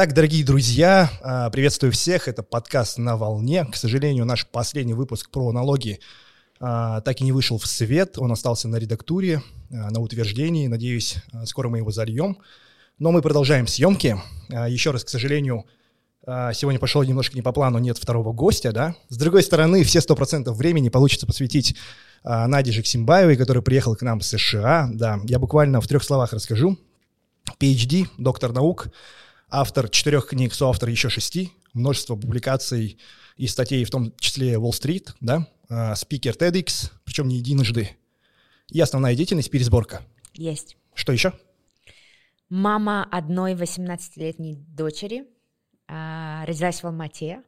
Итак, дорогие друзья, а, приветствую всех. Это подкаст «На волне». К сожалению, наш последний выпуск про налоги а, так и не вышел в свет. Он остался на редактуре, а, на утверждении. Надеюсь, скоро мы его зальем. Но мы продолжаем съемки. Еще раз, к сожалению, сегодня пошел немножко не по плану, нет второго гостя, да. С другой стороны, все 100% времени получится посвятить Наде Жексимбаевой, которая приехала к нам с США. Да, я буквально в трех словах расскажу. PhD, доктор наук, автор четырех книг, соавтор еще шести, множество публикаций и статей, в том числе Wall Street, да, а, спикер TEDx, причем не единожды. И основная деятельность – пересборка. Есть. Что еще? Мама одной 18-летней дочери, а, родилась в Алмате,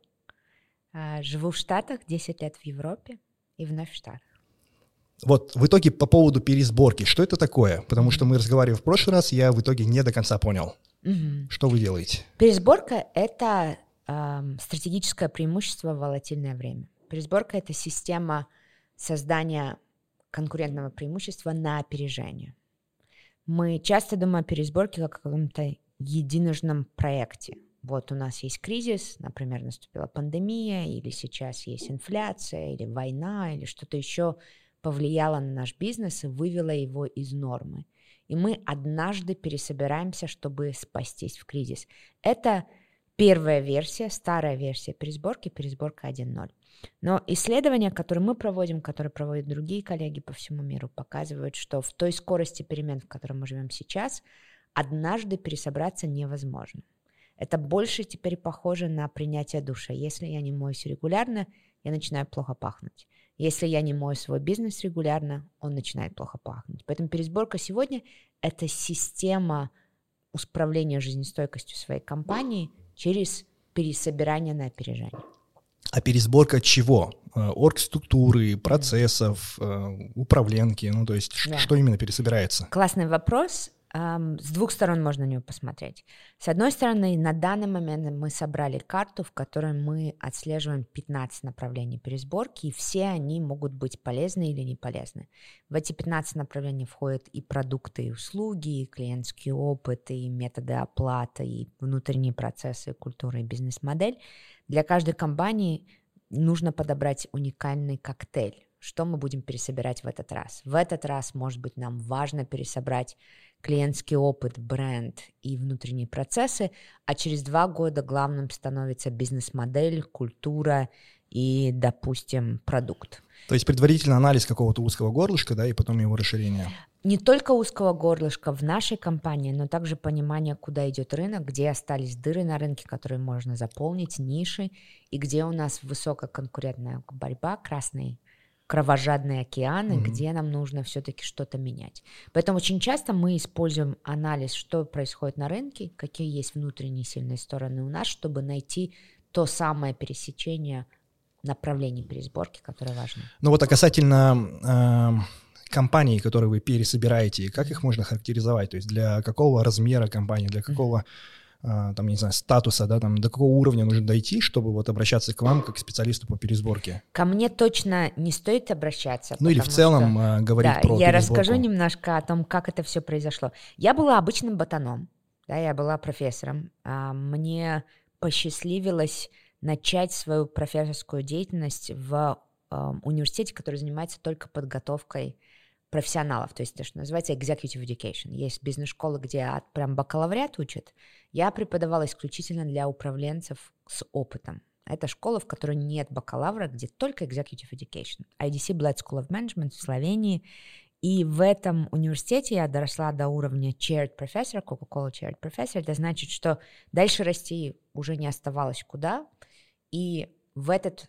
а, живу в Штатах, 10 лет в Европе и вновь в Штатах. Вот в итоге по поводу пересборки, что это такое? Потому что мы разговаривали в прошлый раз, я в итоге не до конца понял. Угу. Что вы делаете? Пересборка — это э, стратегическое преимущество в волатильное время. Пересборка — это система создания конкурентного преимущества на опережение. Мы часто думаем о пересборке как о каком-то единожном проекте. Вот у нас есть кризис, например, наступила пандемия, или сейчас есть инфляция, или война, или что-то еще повлияло на наш бизнес и вывело его из нормы и мы однажды пересобираемся, чтобы спастись в кризис. Это первая версия, старая версия пересборки, пересборка 1.0. Но исследования, которые мы проводим, которые проводят другие коллеги по всему миру, показывают, что в той скорости перемен, в которой мы живем сейчас, однажды пересобраться невозможно. Это больше теперь похоже на принятие душа. Если я не моюсь регулярно, я начинаю плохо пахнуть. Если я не мою свой бизнес регулярно, он начинает плохо пахнуть. Поэтому пересборка сегодня – это система управления жизнестойкостью своей компании через пересобирание на опережение. А пересборка чего? Э, оргструктуры, процессов, э, управленки, ну то есть да. что именно пересобирается? Классный вопрос с двух сторон можно на него посмотреть. С одной стороны, на данный момент мы собрали карту, в которой мы отслеживаем 15 направлений пересборки, и все они могут быть полезны или не полезны. В эти 15 направлений входят и продукты, и услуги, и клиентский опыт, и методы оплаты, и внутренние процессы, культура и бизнес-модель. Для каждой компании нужно подобрать уникальный коктейль. Что мы будем пересобирать в этот раз? В этот раз, может быть, нам важно пересобрать клиентский опыт, бренд и внутренние процессы, а через два года главным становится бизнес-модель, культура и, допустим, продукт. То есть предварительный анализ какого-то узкого горлышка, да, и потом его расширение. Не только узкого горлышка в нашей компании, но также понимание, куда идет рынок, где остались дыры на рынке, которые можно заполнить, ниши, и где у нас высококонкурентная борьба, красный кровожадные океаны, mm-hmm. где нам нужно все-таки что-то менять. Поэтому очень часто мы используем анализ, что происходит на рынке, какие есть внутренние сильные стороны у нас, чтобы найти то самое пересечение направлений пересборки, которое важно. Ну вот а касательно э, компаний, которые вы пересобираете, как их можно характеризовать? То есть для какого размера компании, для какого mm-hmm там, не знаю, статуса, да, там, до какого уровня нужно дойти, чтобы вот обращаться к вам как к специалисту по пересборке? Ко мне точно не стоит обращаться. Ну или в целом что, а, говорить да, про я пересборку. расскажу немножко о том, как это все произошло. Я была обычным ботаном, да, я была профессором. А, мне посчастливилось начать свою профессорскую деятельность в университете, который занимается только подготовкой профессионалов, то есть то, что называется executive education. Есть бизнес-школы, где от прям бакалавриат учат. Я преподавала исключительно для управленцев с опытом. Это школа, в которой нет бакалавра, где только executive education. IDC Bled School of Management в Словении. И в этом университете я доросла до уровня chaired professor, Coca-Cola chaired professor. Это значит, что дальше расти уже не оставалось куда. И в этот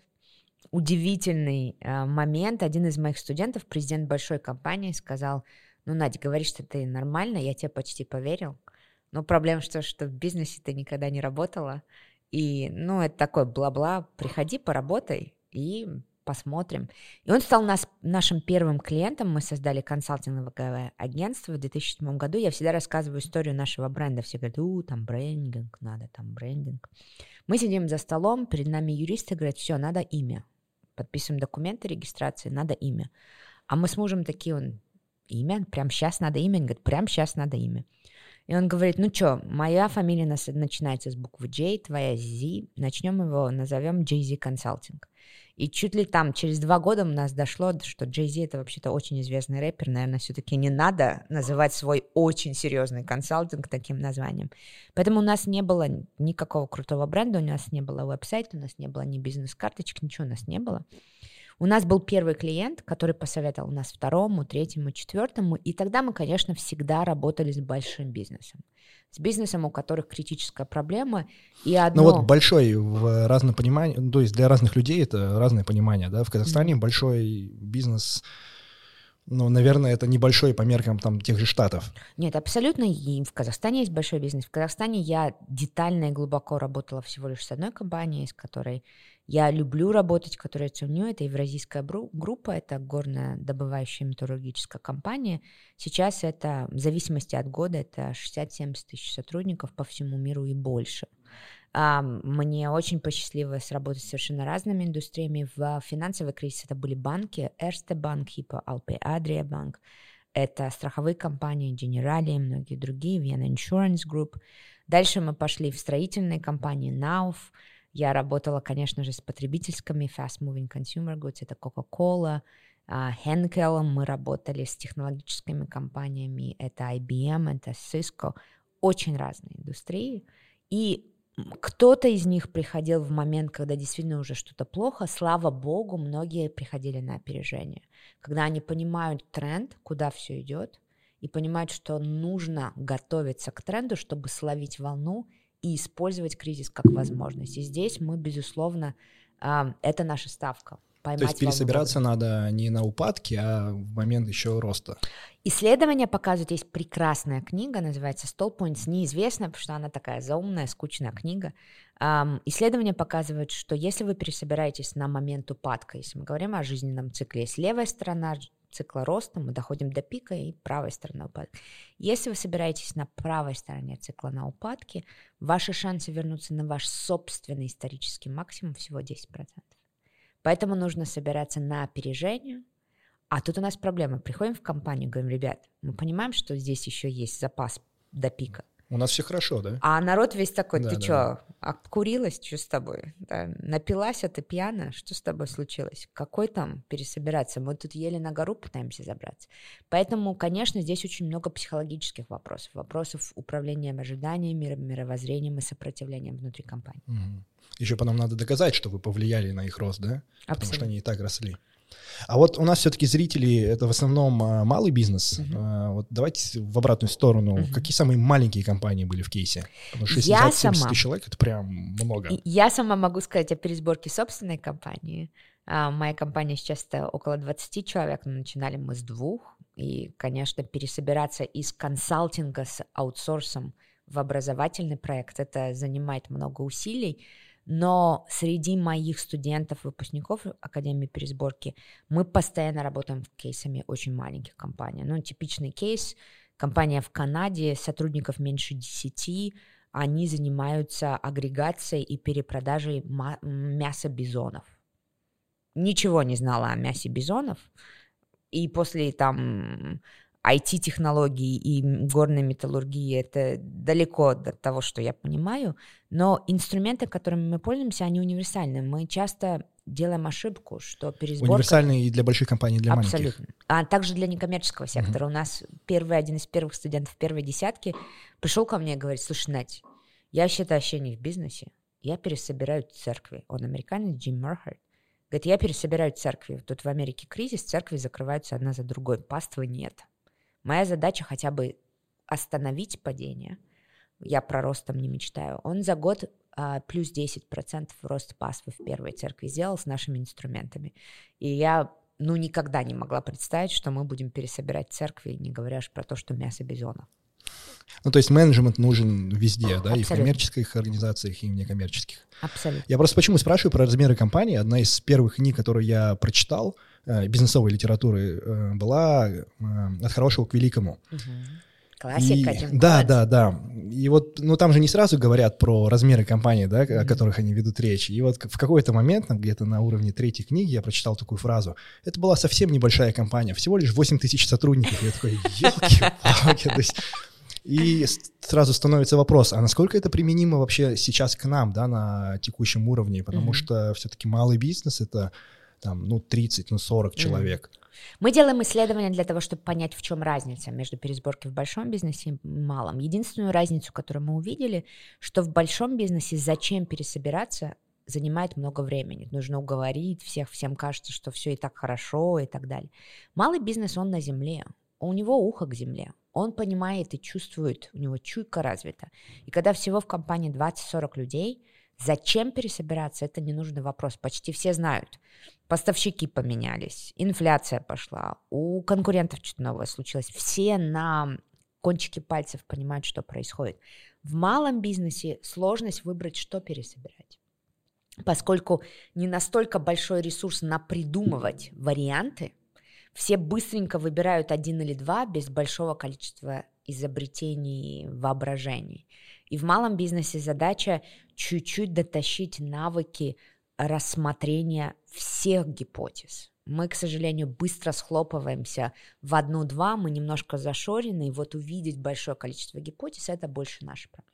удивительный э, момент. Один из моих студентов, президент большой компании, сказал, ну, Надя, говоришь, что ты нормально, я тебе почти поверил. Но проблема что, что в бизнесе ты никогда не работала. И, ну, это такое бла-бла, приходи, поработай и посмотрим. И он стал нас, нашим первым клиентом. Мы создали консалтинговое агентство в 2007 году. Я всегда рассказываю историю нашего бренда. Все говорят, у, там брендинг, надо там брендинг. Мы сидим за столом, перед нами юристы говорят, все, надо имя подписываем документы регистрации, надо имя. А мы с мужем такие, он, имя, прям сейчас надо имя, он говорит, прям сейчас надо имя. И он говорит, ну что, моя фамилия начинается с буквы J, твоя Z, начнем его, назовем Jay-Z Consulting. И чуть ли там через два года у нас дошло, что Jay-Z это вообще-то очень известный рэпер, наверное, все-таки не надо называть свой очень серьезный консалтинг таким названием. Поэтому у нас не было никакого крутого бренда, у нас не было веб-сайта, у нас не было ни бизнес-карточек, ничего у нас не было. У нас был первый клиент, который посоветовал нас второму, третьему, четвертому, и тогда мы, конечно, всегда работали с большим бизнесом. С бизнесом, у которых критическая проблема, и одно... Ну вот большой в разном понимании, ну, то есть для разных людей это разное понимание, да, в Казахстане mm-hmm. большой бизнес, ну, наверное, это небольшой по меркам там тех же штатов. Нет, абсолютно, и в Казахстане есть большой бизнес. В Казахстане я детально и глубоко работала всего лишь с одной компанией, с которой я люблю работать, которую я ценю. Это евразийская группа, это горная добывающая металлургическая компания. Сейчас это, в зависимости от года, это 60-70 тысяч сотрудников по всему миру и больше. Мне очень посчастливилось работать с совершенно разными индустриями. В финансовый кризис это были банки, Erste Bank, Hippo, Alpe Adria Bank, это страховые компании, Generali и многие другие, Vienna Insurance Group. Дальше мы пошли в строительные компании, Nauf, я работала, конечно же, с потребительскими fast moving consumer goods, это Coca-Cola, Henkel, мы работали с технологическими компаниями, это IBM, это Cisco, очень разные индустрии. И кто-то из них приходил в момент, когда действительно уже что-то плохо. Слава богу, многие приходили на опережение. Когда они понимают тренд, куда все идет, и понимают, что нужно готовиться к тренду, чтобы словить волну и использовать кризис как возможность. И здесь мы, безусловно, это наша ставка. То есть пересобираться надо не на упадке, а в момент еще роста. Исследования показывают, есть прекрасная книга, называется «Stall Points», неизвестная, потому что она такая заумная, скучная книга. Исследования показывают, что если вы пересобираетесь на момент упадка, если мы говорим о жизненном цикле, есть левая сторона цикла роста, мы доходим до пика и правой стороны упадка. Если вы собираетесь на правой стороне цикла на упадке, ваши шансы вернуться на ваш собственный исторический максимум всего 10%. Поэтому нужно собираться на опережение. А тут у нас проблема. Приходим в компанию, говорим, ребят, мы понимаем, что здесь еще есть запас до пика. У нас все хорошо, да? А народ весь такой, ты да, что, да. обкурилась, что с тобой? Да, напилась, а ты пьяна? Что с тобой случилось? Какой там пересобираться? Мы тут еле на гору пытаемся забраться. Поэтому, конечно, здесь очень много психологических вопросов. Вопросов управления ожиданиями, мировоззрением и сопротивлением внутри компании. Угу. Еще потом надо доказать, что вы повлияли на их рост, да? Абсолютно. Потому что они и так росли. А вот у нас все-таки зрители это в основном а, малый бизнес. Uh-huh. Вот давайте в обратную сторону. Uh-huh. Какие самые маленькие компании были в кейсе? Потому что 60-70 тысяч человек это прям много. Я сама могу сказать о пересборке собственной компании. А, моя компания сейчас это около 20 человек, но начинали мы с двух. И, конечно, пересобираться из консалтинга с аутсорсом в образовательный проект, это занимает много усилий но среди моих студентов, выпускников Академии пересборки, мы постоянно работаем кейсами очень маленьких компаний. Ну, типичный кейс, компания в Канаде, сотрудников меньше 10, они занимаются агрегацией и перепродажей мяса бизонов. Ничего не знала о мясе бизонов, и после там IT-технологии и горной металлургии это далеко от того, что я понимаю, но инструменты, которыми мы пользуемся, они универсальны. Мы часто делаем ошибку, что пересборка... Универсальные и для больших компаний, и для Абсолютно. маленьких. А также для некоммерческого сектора. Uh-huh. У нас первый, один из первых студентов первой десятки пришел ко мне и говорит, слушай, Надь, я считаю вообще не в бизнесе, я пересобираю церкви. Он американец, Джим Мерхард. Говорит, я пересобираю церкви. Тут в Америке кризис, церкви закрываются одна за другой, паствы нет. Моя задача хотя бы остановить падение. Я про ростом не мечтаю. Он за год а, плюс 10% рост паствы в первой церкви сделал с нашими инструментами. И я ну, никогда не могла представить, что мы будем пересобирать церкви, не говоря уж про то, что мясо бизона. Ну, то есть менеджмент нужен везде, да, Абсолютно. и в коммерческих организациях, и в некоммерческих. Абсолютно. Я просто почему спрашиваю про размеры компании. Одна из первых книг, которую я прочитал, бизнесовой литературы, э, была э, «От хорошего к великому». Угу. Классика. И, да, да, да. И вот, ну там же не сразу говорят про размеры компании, да, mm-hmm. о которых они ведут речь. И вот в какой-то момент, где-то на уровне третьей книги, я прочитал такую фразу. Это была совсем небольшая компания, всего лишь 8 тысяч сотрудников. Я такой, есть И сразу становится вопрос, а насколько это применимо вообще сейчас к нам, да, на текущем уровне? Потому mm-hmm. что все-таки малый бизнес — это там, ну, 30, ну, 40 mm-hmm. человек. Мы делаем исследования для того, чтобы понять, в чем разница между пересборкой в большом бизнесе и малом. Единственную разницу, которую мы увидели, что в большом бизнесе зачем пересобираться, занимает много времени. Нужно уговорить всех, всем кажется, что все и так хорошо и так далее. Малый бизнес, он на земле, у него ухо к земле. Он понимает и чувствует, у него чуйка развита. И когда всего в компании 20-40 людей, зачем пересобираться, это ненужный вопрос. Почти все знают. Поставщики поменялись, инфляция пошла, у конкурентов что-то новое случилось. Все на кончике пальцев понимают, что происходит. В малом бизнесе сложность выбрать, что пересобирать поскольку не настолько большой ресурс на придумывать варианты, все быстренько выбирают один или два без большого количества изобретений, воображений. И в малом бизнесе задача чуть-чуть дотащить навыки рассмотрения всех гипотез. Мы, к сожалению, быстро схлопываемся в одну-два, мы немножко зашорены, и вот увидеть большое количество гипотез – это больше наша проблема.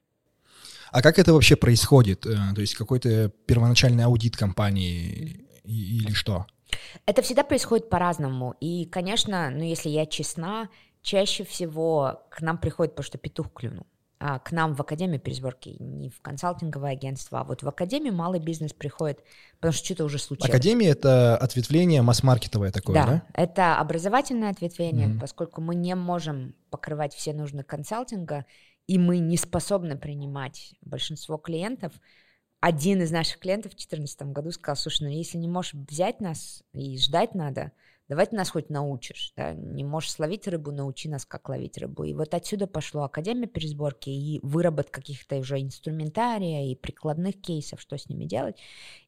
А как это вообще происходит? Э, то есть какой-то первоначальный аудит компании или что? Это всегда происходит по-разному. И, конечно, ну, если я честна, чаще всего к нам приходит, потому что петух клюнул. А к нам в Академию пересборки, не в консалтинговое агентство, а вот в Академию малый бизнес приходит, потому что что-то уже случилось. Академия — это ответвление масс-маркетовое такое, да? Да, это образовательное ответвление, mm-hmm. поскольку мы не можем покрывать все нужды консалтинга, и мы не способны принимать большинство клиентов, один из наших клиентов в 2014 году сказал, слушай, ну если не можешь взять нас и ждать надо, давай ты нас хоть научишь, да? не можешь словить рыбу, научи нас, как ловить рыбу. И вот отсюда пошло Академия пересборки и выработка каких-то уже инструментария и прикладных кейсов, что с ними делать.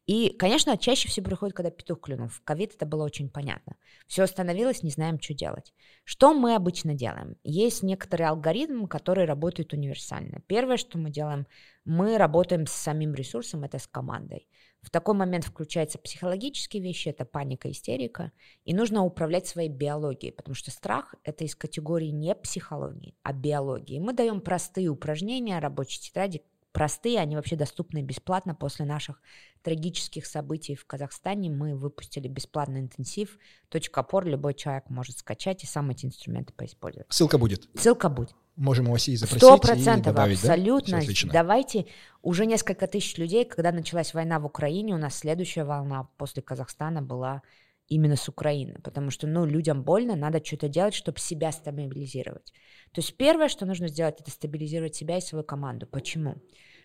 И, конечно, чаще всего приходит, когда петух клюнул. В ковид это было очень понятно. Все остановилось, не знаем, что делать. Что мы обычно делаем? Есть некоторые алгоритмы, которые работают универсально. Первое, что мы делаем, мы работаем с самим ресурсом, это с командой. В такой момент включаются психологические вещи, это паника, истерика, и нужно управлять своей биологией, потому что страх – это из категории не психологии, а биологии. Мы даем простые упражнения, рабочие тетради, простые, они вообще доступны бесплатно после наших трагических событий в Казахстане. Мы выпустили бесплатный интенсив. Точка опор любой человек может скачать и сам эти инструменты поиспользовать. Ссылка будет. Ссылка будет. Можем Оси запросить Сто процентов, абсолютно. Да? Давайте уже несколько тысяч людей, когда началась война в Украине, у нас следующая волна после Казахстана была именно с Украины, потому что, ну, людям больно, надо что-то делать, чтобы себя стабилизировать. То есть первое, что нужно сделать, это стабилизировать себя и свою команду. Почему?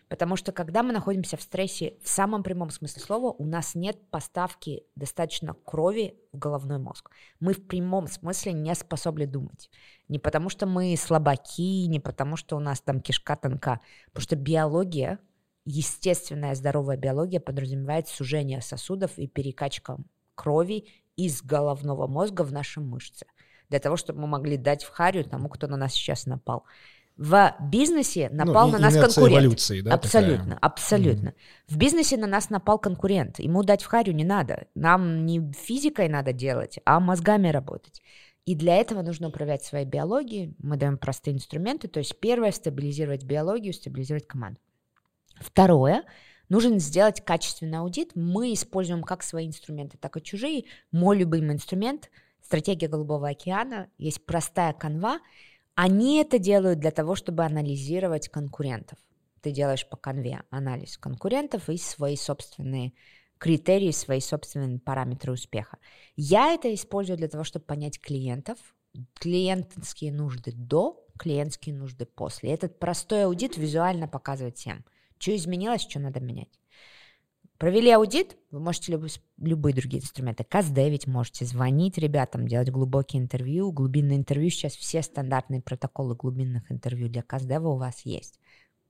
Потому что когда мы находимся в стрессе, в самом прямом смысле слова, у нас нет поставки достаточно крови в головной мозг. Мы в прямом смысле не способны думать. Не потому что мы слабаки, не потому что у нас там кишка тонка, потому что биология, естественная здоровая биология подразумевает сужение сосудов и перекачка крови из головного мозга в наши мышцы для того, чтобы мы могли дать в харю тому, кто на нас сейчас напал в бизнесе напал ну, на нас конкурент. Эволюции, да, абсолютно, такая. абсолютно. Mm. В бизнесе на нас напал конкурент. Ему дать в харю не надо. Нам не физикой надо делать, а мозгами работать. И для этого нужно управлять своей биологией. Мы даем простые инструменты. То есть первое – стабилизировать биологию, стабилизировать команду. Второе – нужно сделать качественный аудит. Мы используем как свои инструменты, так и чужие. Мой любимый инструмент – стратегия Голубого океана. Есть простая канва – они это делают для того, чтобы анализировать конкурентов. Ты делаешь по конве анализ конкурентов и свои собственные критерии, свои собственные параметры успеха. Я это использую для того, чтобы понять клиентов, клиентские нужды до, клиентские нужды после. Этот простой аудит визуально показывает всем, что изменилось, что надо менять. Провели аудит, вы можете люб, любые другие инструменты. Каздевить можете, звонить ребятам, делать глубокие интервью. Глубинное интервью сейчас все стандартные протоколы глубинных интервью для Каздева у вас есть.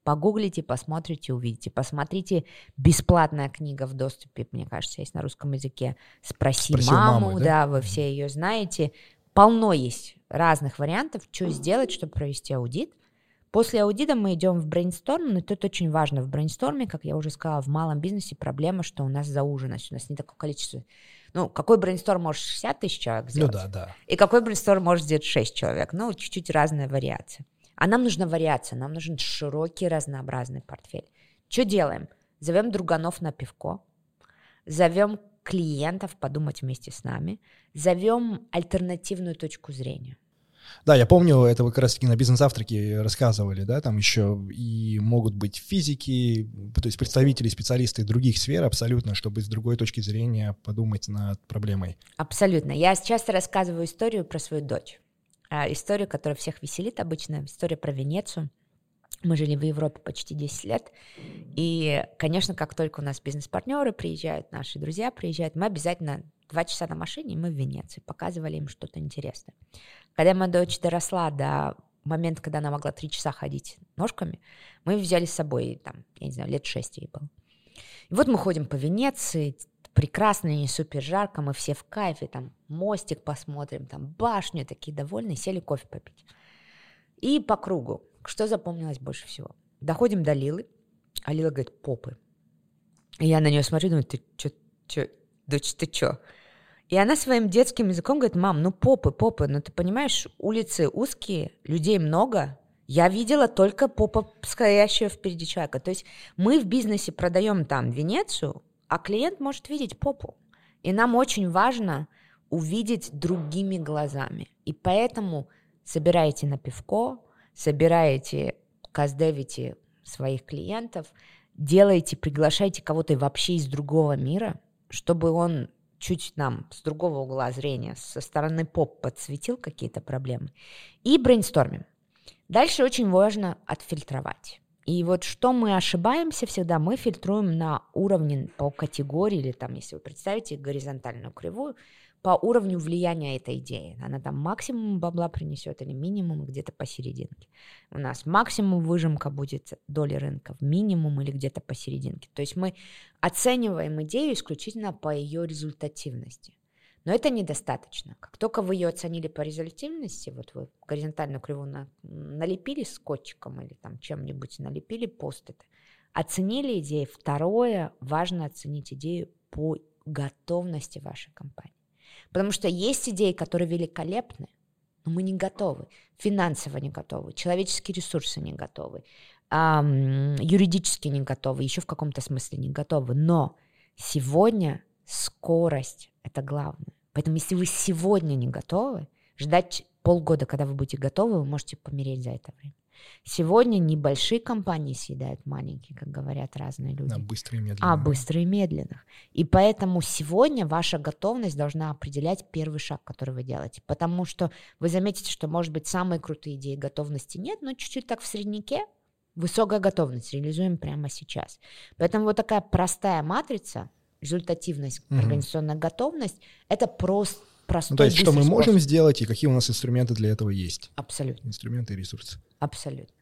Погуглите, посмотрите, увидите. Посмотрите, бесплатная книга в доступе, мне кажется, есть на русском языке. «Спроси, Спроси маму», маму, да? да, вы все ее знаете. Полно есть разных вариантов, что сделать, чтобы провести аудит – После аудита мы идем в брейнсторм, но тут очень важно в брейнсторме, как я уже сказала, в малом бизнесе проблема, что у нас зауженность, у нас не такое количество. Ну, какой брейнсторм может 60 тысяч человек ну сделать? Ну да, да. И какой брейнсторм может сделать 6 человек? Ну, чуть-чуть разная вариация. А нам нужна вариация, нам нужен широкий, разнообразный портфель. Что делаем? Зовем друганов на пивко, зовем клиентов подумать вместе с нами, зовем альтернативную точку зрения. Да, я помню, это вы как раз-таки на бизнес-завтраке рассказывали, да, там еще и могут быть физики, то есть представители, специалисты других сфер абсолютно, чтобы с другой точки зрения подумать над проблемой. Абсолютно. Я часто рассказываю историю про свою дочь. А, историю, которая всех веселит обычно, история про Венецию. Мы жили в Европе почти 10 лет, и, конечно, как только у нас бизнес-партнеры приезжают, наши друзья приезжают, мы обязательно два часа на машине, мы в Венеции, показывали им что-то интересное. Когда моя дочь доросла до момента, когда она могла три часа ходить ножками, мы взяли с собой, там, я не знаю, лет шесть ей было. И вот мы ходим по Венеции, прекрасно, не супер жарко, мы все в кайфе, там мостик посмотрим, там башню, такие довольные, сели кофе попить. И по кругу, что запомнилось больше всего? Доходим до Лилы, а Лила говорит, попы. И я на нее смотрю, думаю, ты что, дочь, ты что? И она своим детским языком говорит, мам, ну попы, попы, ну ты понимаешь, улицы узкие, людей много, я видела только попа, стоящего впереди человека. То есть мы в бизнесе продаем там Венецию, а клиент может видеть попу. И нам очень важно увидеть другими глазами. И поэтому собираете на пивко, собираете, каздевите своих клиентов, делаете, приглашайте кого-то вообще из другого мира, чтобы он чуть нам с другого угла зрения, со стороны поп подсветил какие-то проблемы. И брейнстормим. Дальше очень важно отфильтровать. И вот что мы ошибаемся всегда, мы фильтруем на уровне по категории, или там, если вы представите горизонтальную кривую, по уровню влияния этой идеи. Она там максимум бабла принесет или минимум где-то посерединке. У нас максимум выжимка будет доли рынка, минимум или где-то посерединке. То есть мы оцениваем идею исключительно по ее результативности. Но это недостаточно. Как только вы ее оценили по результативности, вот вы горизонтальную кривую на, налепили скотчиком или там чем-нибудь налепили пост это, оценили идею. Второе, важно оценить идею по готовности вашей компании. Потому что есть идеи, которые великолепны, но мы не готовы. Финансово не готовы, человеческие ресурсы не готовы, эм, юридически не готовы, еще в каком-то смысле не готовы. Но сегодня скорость – это главное. Поэтому если вы сегодня не готовы, ждать полгода, когда вы будете готовы, вы можете помереть за это время. Сегодня небольшие компании съедают маленькие, как говорят разные люди. А быстрые и медленные. А быстрые и медленных. И поэтому сегодня ваша готовность должна определять первый шаг, который вы делаете. Потому что вы заметите, что, может быть, самые крутые идеи готовности нет, но чуть-чуть так в среднике высокая готовность реализуем прямо сейчас. Поэтому вот такая простая матрица, результативность, угу. организационная готовность, это просто простой ну, То есть, что мы способ. можем сделать и какие у нас инструменты для этого есть. Абсолютно. Инструменты и ресурсы. Абсолютно.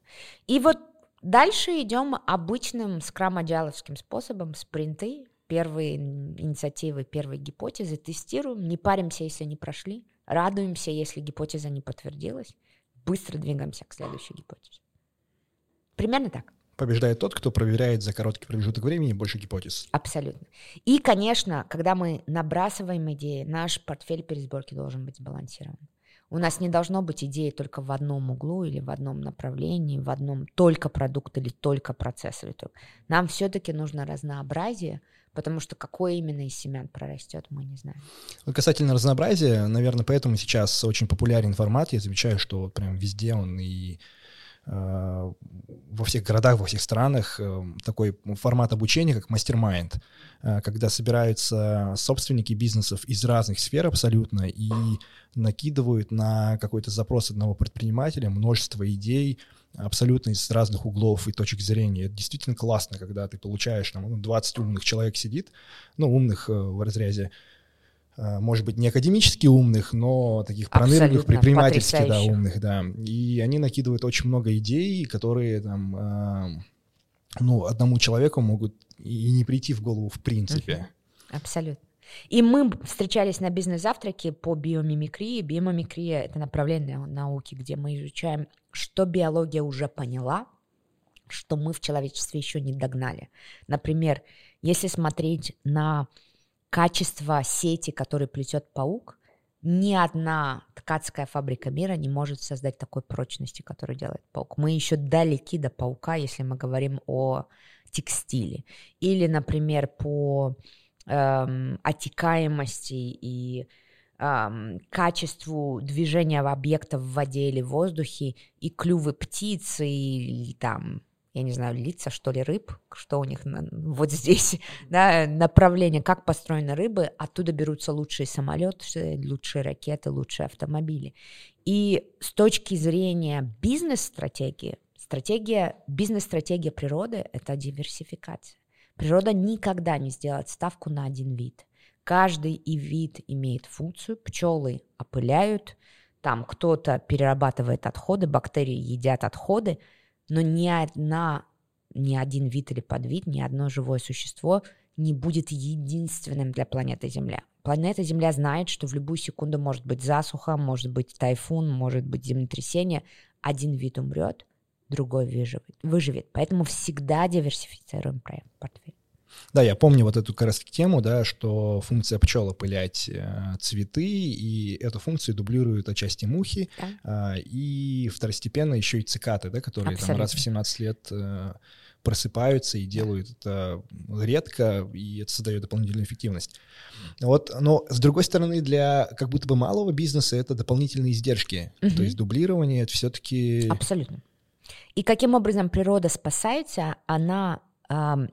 И вот дальше идем обычным скрам-агиловским способом, спринты, первые инициативы, первые гипотезы, тестируем, не паримся, если не прошли, радуемся, если гипотеза не подтвердилась, быстро двигаемся к следующей гипотезе. Примерно так. Побеждает тот, кто проверяет за короткий промежуток времени больше гипотез. Абсолютно. И, конечно, когда мы набрасываем идеи, наш портфель пересборки должен быть сбалансирован. У нас не должно быть идеи только в одном углу или в одном направлении, в одном только продукт или только процесс. Нам все-таки нужно разнообразие, потому что какое именно из семян прорастет, мы не знаем. Вот касательно разнообразия, наверное, поэтому сейчас очень популярен формат. Я замечаю, что вот прям везде он и во всех городах, во всех странах э, такой формат обучения, как мастер-майнд, э, когда собираются собственники бизнесов из разных сфер абсолютно и накидывают на какой-то запрос одного предпринимателя множество идей, абсолютно из разных углов и точек зрения. Это действительно классно, когда ты получаешь, там, 20 ну, умных человек сидит, ну, умных в разрезе, Э, может быть, не академически умных, но таких пронырливых, предпринимательски да, умных, да. И они накидывают очень много идей, которые там, э, ну, одному человеку могут и не прийти в голову в принципе. Абсолютно. И мы встречались на бизнес-завтраке по биомимикрии. Биомимикрия — это направление науки, где мы изучаем, что биология уже поняла, что мы в человечестве еще не догнали. Например, если смотреть на качество сети, который плетет паук, ни одна ткацкая фабрика мира не может создать такой прочности, которую делает паук. Мы еще далеки до паука, если мы говорим о текстиле. Или, например, по эм, отекаемости и эм, качеству движения объектов в воде или в воздухе, и клювы птицы, и там я не знаю, лица, что ли, рыб, что у них на, вот здесь, да, направление, как построены рыбы, оттуда берутся лучшие самолеты, лучшие ракеты, лучшие автомобили. И с точки зрения бизнес-стратегии, стратегия, бизнес-стратегия природы – это диверсификация. Природа никогда не сделает ставку на один вид. Каждый и вид имеет функцию, пчелы опыляют, там кто-то перерабатывает отходы, бактерии едят отходы – но ни одна, ни один вид или подвид, ни одно живое существо не будет единственным для планеты Земля. Планета Земля знает, что в любую секунду может быть засуха, может быть тайфун, может быть землетрясение. Один вид умрет, другой выживет. выживет. Поэтому всегда диверсифицируем портфель. Да, я помню вот эту как раз тему, да, что функция пчел опылять э, цветы, и эту функцию дублируют отчасти мухи, да. э, и второстепенно еще и цикаты, да, которые Абсолютно. там раз в 17 лет э, просыпаются и делают это редко, и это создает дополнительную эффективность. Вот, но с другой стороны, для как будто бы малого бизнеса это дополнительные издержки, угу. то есть дублирование это все-таки... Абсолютно. И каким образом природа спасается, она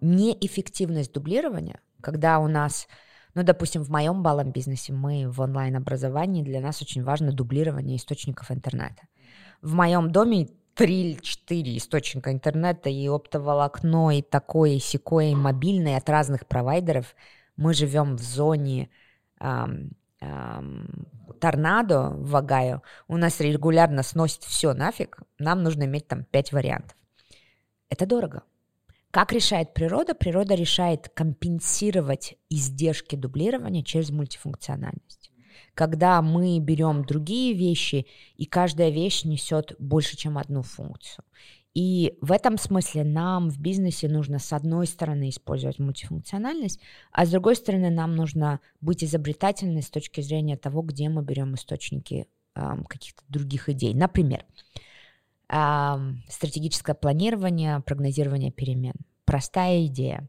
неэффективность дублирования, когда у нас, ну, допустим, в моем балом бизнесе мы в онлайн-образовании, для нас очень важно дублирование источников интернета. В моем доме три или четыре источника интернета, и оптоволокно, и такое, и секое, и мобильное от разных провайдеров. Мы живем в зоне эм, эм, торнадо в Агаю. У нас регулярно сносит все нафиг. Нам нужно иметь там пять вариантов. Это дорого. Как решает природа? Природа решает компенсировать издержки дублирования через мультифункциональность. Когда мы берем другие вещи, и каждая вещь несет больше, чем одну функцию. И в этом смысле нам в бизнесе нужно с одной стороны использовать мультифункциональность, а с другой стороны нам нужно быть изобретательны с точки зрения того, где мы берем источники э, каких-то других идей. Например, стратегическое планирование, прогнозирование перемен. Простая идея.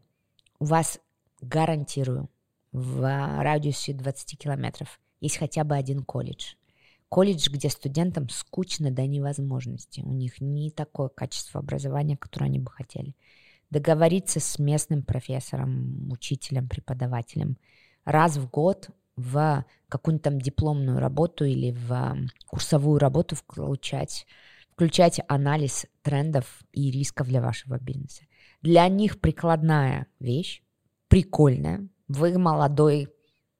У вас, гарантирую, в радиусе 20 километров есть хотя бы один колледж. Колледж, где студентам скучно до невозможности. У них не такое качество образования, которое они бы хотели. Договориться с местным профессором, учителем, преподавателем раз в год в какую-нибудь там дипломную работу или в курсовую работу включать включать анализ трендов и рисков для вашего бизнеса. Для них прикладная вещь, прикольная. Вы молодой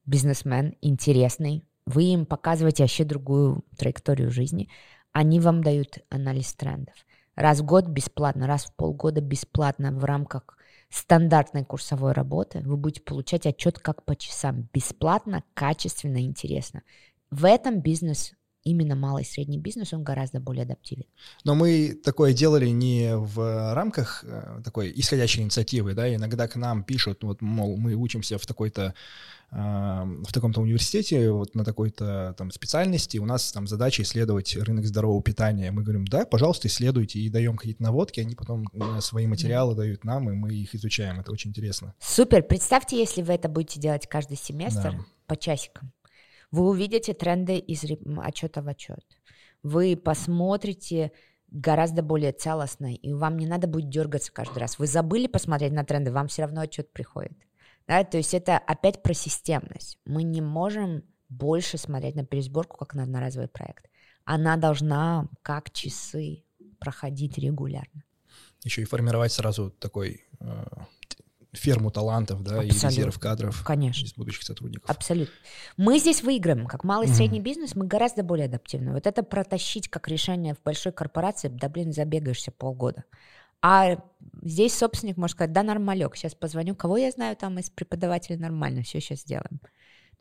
бизнесмен, интересный. Вы им показываете вообще другую траекторию жизни. Они вам дают анализ трендов. Раз в год бесплатно, раз в полгода бесплатно в рамках стандартной курсовой работы вы будете получать отчет как по часам. Бесплатно, качественно, интересно. В этом бизнес именно малый и средний бизнес, он гораздо более адаптивен. Но мы такое делали не в рамках э, такой исходящей инициативы, да, иногда к нам пишут, вот, мол, мы учимся в такой-то э, в таком-то университете, вот на такой-то там специальности, у нас там задача исследовать рынок здорового питания. Мы говорим, да, пожалуйста, исследуйте, и даем какие-то наводки, они потом э, свои материалы дают нам, и мы их изучаем, это очень интересно. Супер, представьте, если вы это будете делать каждый семестр да. по часикам. Вы увидите тренды из отчета в отчет. Вы посмотрите гораздо более целостно, и вам не надо будет дергаться каждый раз. Вы забыли посмотреть на тренды, вам все равно отчет приходит. Да? То есть это опять про системность. Мы не можем больше смотреть на пересборку, как на одноразовый проект. Она должна, как часы, проходить регулярно. Еще и формировать сразу такой э, ферму талантов, да, Абсолютно. и резерв кадров Конечно. из будущих сотрудников. Абсолютно. Мы здесь выиграем. Как малый и средний mm бизнес мы гораздо более адаптивны. Вот это протащить как решение в большой корпорации, да, блин, забегаешься полгода. А здесь собственник может сказать, да, нормалек, сейчас позвоню, кого я знаю там из преподавателей, нормально, все сейчас сделаем.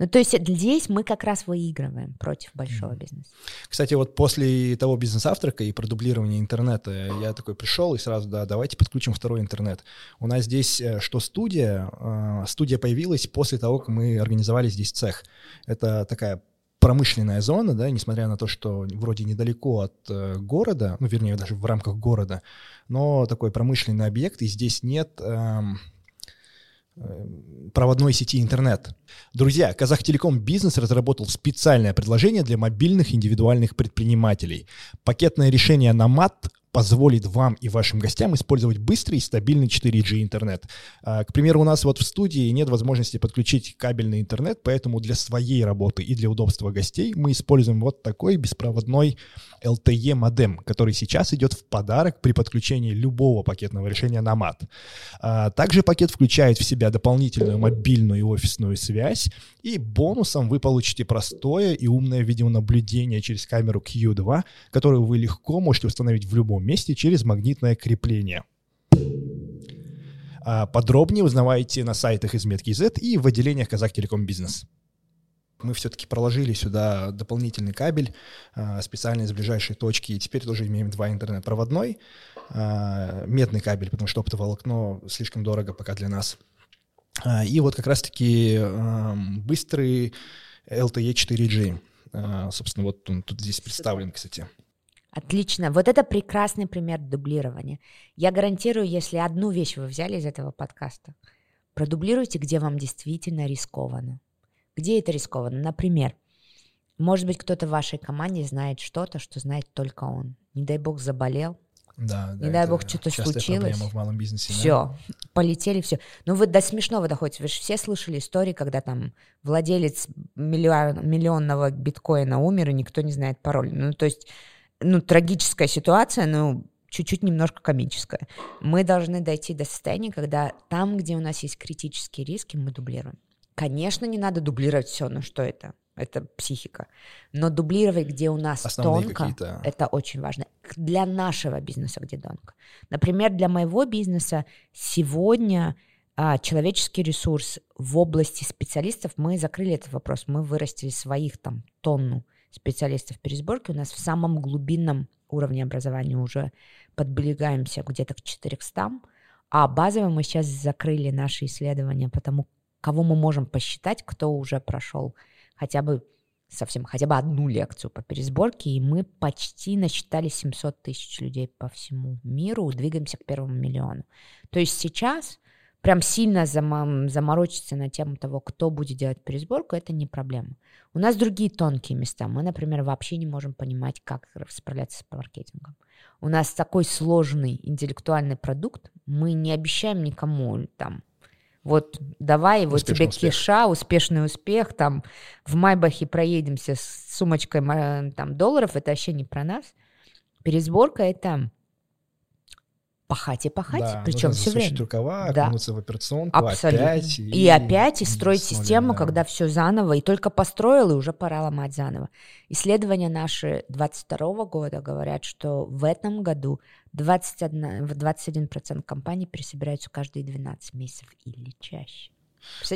Ну, то есть здесь мы как раз выигрываем против большого бизнеса. Кстати, вот после того бизнес-завтрака и продублирования интернета я такой пришел и сразу, да, давайте подключим второй интернет. У нас здесь э, что студия? Э, студия появилась после того, как мы организовали здесь цех. Это такая промышленная зона, да, несмотря на то, что вроде недалеко от э, города, ну, вернее, даже в рамках города, но такой промышленный объект, и здесь нет эм, проводной сети интернет. Друзья, Казахтелеком Бизнес разработал специальное предложение для мобильных индивидуальных предпринимателей. Пакетное решение на МАТ позволит вам и вашим гостям использовать быстрый и стабильный 4G интернет. А, к примеру, у нас вот в студии нет возможности подключить кабельный интернет, поэтому для своей работы и для удобства гостей мы используем вот такой беспроводной LTE модем, который сейчас идет в подарок при подключении любого пакетного решения на МАТ. А, также пакет включает в себя дополнительную мобильную и офисную связь, и бонусом вы получите простое и умное видеонаблюдение через камеру Q2, которую вы легко можете установить в любом месте через магнитное крепление. А подробнее узнавайте на сайтах из Метки Z и в отделениях Казах Телеком Бизнес. Мы все-таки проложили сюда дополнительный кабель а, специально из ближайшей точки, и теперь тоже имеем два интернет-проводной, а, медный кабель, потому что оптоволокно слишком дорого пока для нас. И вот как раз-таки быстрый LTE 4G. Собственно, вот он тут здесь представлен, кстати. Отлично. Вот это прекрасный пример дублирования. Я гарантирую, если одну вещь вы взяли из этого подкаста, продублируйте, где вам действительно рискованно. Где это рискованно? Например, может быть, кто-то в вашей команде знает что-то, что знает только он. Не дай бог заболел, да, не дай бог что-то случилось. в малом бизнесе. Все, да? полетели, все. Ну вы до смешного доходите. Вы же все слышали истории, когда там владелец миллион, миллионного биткоина умер, и никто не знает пароль. Ну то есть ну, трагическая ситуация, но чуть-чуть немножко комическая. Мы должны дойти до состояния, когда там, где у нас есть критические риски, мы дублируем. Конечно, не надо дублировать все, но что это? Это психика. Но дублировать, где у нас Основные тонко, это очень важно. Для нашего бизнеса, где тонко. Например, для моего бизнеса сегодня а, человеческий ресурс в области специалистов, мы закрыли этот вопрос, мы вырастили своих там тонну специалистов пересборки. У нас в самом глубинном уровне образования уже подблигаемся где-то к 400, а базово мы сейчас закрыли наши исследования потому кого мы можем посчитать, кто уже прошел хотя бы совсем хотя бы одну лекцию по пересборке, и мы почти насчитали 700 тысяч людей по всему миру, двигаемся к первому миллиону. То есть сейчас прям сильно зам, заморочиться на тему того, кто будет делать пересборку, это не проблема. У нас другие тонкие места. Мы, например, вообще не можем понимать, как справляться с маркетингом. У нас такой сложный интеллектуальный продукт, мы не обещаем никому там вот давай, вот тебе успех. киша, успешный успех, там в Майбахе проедемся с сумочкой там долларов, это вообще не про нас. Пересборка это пахать и пахать, да, причем все время. рукава, да. в операционку, Абсолютно. опять. И, и опять, и строить систему, да. когда все заново, и только построил, и уже пора ломать заново. Исследования наши 22 года говорят, что в этом году 21, 21% компаний пересобираются каждые 12 месяцев или чаще.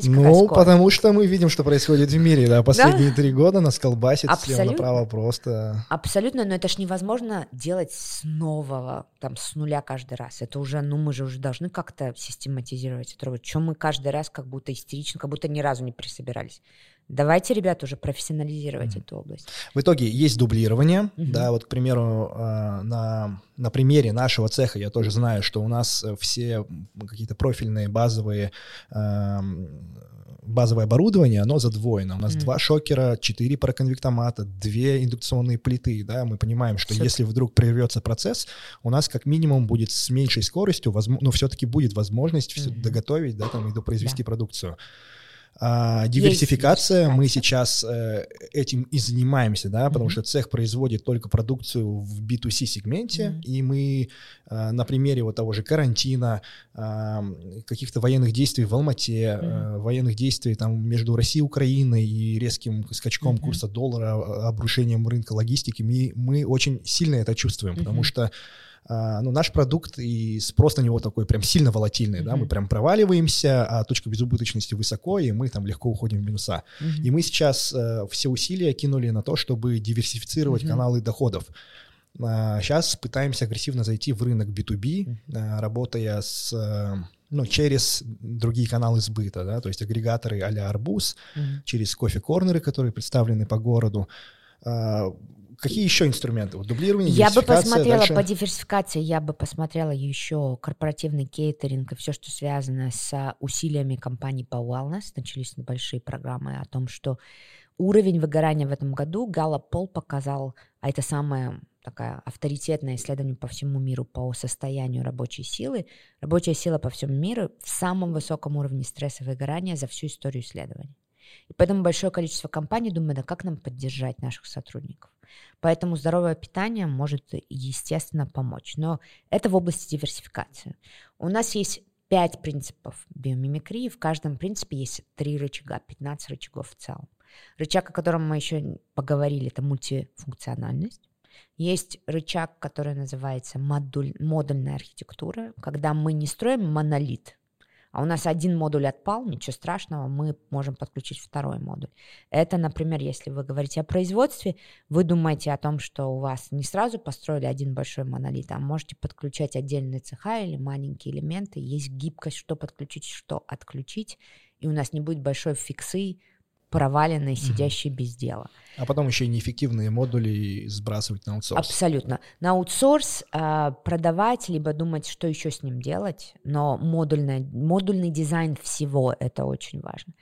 Ну, потому что мы видим, что происходит в мире, да, последние три да? года нас колбасит слева направо просто. Абсолютно, но это ж невозможно делать с нового, там, с нуля каждый раз. Это уже, ну, мы же уже должны как-то систематизировать это. Чем мы каждый раз как будто истерично, как будто ни разу не присобирались. Давайте, ребята, уже профессионализировать mm-hmm. эту область. В итоге есть дублирование, mm-hmm. да, вот, к примеру, а, на, на примере нашего цеха я тоже знаю, что у нас все какие-то профильные базовые базовое оборудование, оно задвоено. У нас mm-hmm. два шокера, четыре параконвектомата, две индукционные плиты, да, мы понимаем, что Все. если вдруг прервется процесс, у нас как минимум будет с меньшей скоростью, возможно, но все-таки будет возможность mm-hmm. все доготовить, да, там, и допроизвести да. продукцию. А, диверсификация, мы сейчас э, этим и занимаемся, да, потому mm-hmm. что цех производит только продукцию в B2C сегменте, mm-hmm. и мы э, на примере вот того же карантина, э, каких-то военных действий в Алмате, mm-hmm. э, военных действий там между Россией и Украиной и резким скачком mm-hmm. курса доллара, обрушением рынка логистики, мы, мы очень сильно это чувствуем, mm-hmm. потому что а, ну, наш продукт и спрос на него такой прям сильно волатильный, mm-hmm. да, мы прям проваливаемся, а точка безубыточности высоко, и мы там легко уходим в минуса. Mm-hmm. И мы сейчас э, все усилия кинули на то, чтобы диверсифицировать mm-hmm. каналы доходов. А, сейчас пытаемся агрессивно зайти в рынок B2B, mm-hmm. а, работая с... ну, через другие каналы сбыта, да, то есть агрегаторы а-ля Арбуз, mm-hmm. через кофе-корнеры, которые представлены по городу. Какие еще инструменты? Вот дублирование, Я бы посмотрела дальше... по диверсификации, я бы посмотрела еще корпоративный кейтеринг и все, что связано с усилиями компании по wellness. Начались большие программы о том, что уровень выгорания в этом году Галлоп Пол показал, а это самое такая авторитетное исследование по всему миру по состоянию рабочей силы. Рабочая сила по всему миру в самом высоком уровне стресса и выгорания за всю историю исследований. И поэтому большое количество компаний думает, а как нам поддержать наших сотрудников. Поэтому здоровое питание может, естественно, помочь. Но это в области диверсификации. У нас есть пять принципов биомимикрии. В каждом принципе есть три рычага, 15 рычагов в целом. Рычаг, о котором мы еще поговорили, это мультифункциональность. Есть рычаг, который называется модуль, модульная архитектура, когда мы не строим монолит, а у нас один модуль отпал, ничего страшного, мы можем подключить второй модуль. Это, например, если вы говорите о производстве, вы думаете о том, что у вас не сразу построили один большой монолит, а можете подключать отдельные цеха или маленькие элементы, есть гибкость, что подключить, что отключить, и у нас не будет большой фиксы, проваленные, сидящие без дела. А потом еще и неэффективные модули сбрасывать на аутсорс. Абсолютно. На аутсорс э, продавать, либо думать, что еще с ним делать, но модульный, модульный дизайн всего это очень важно.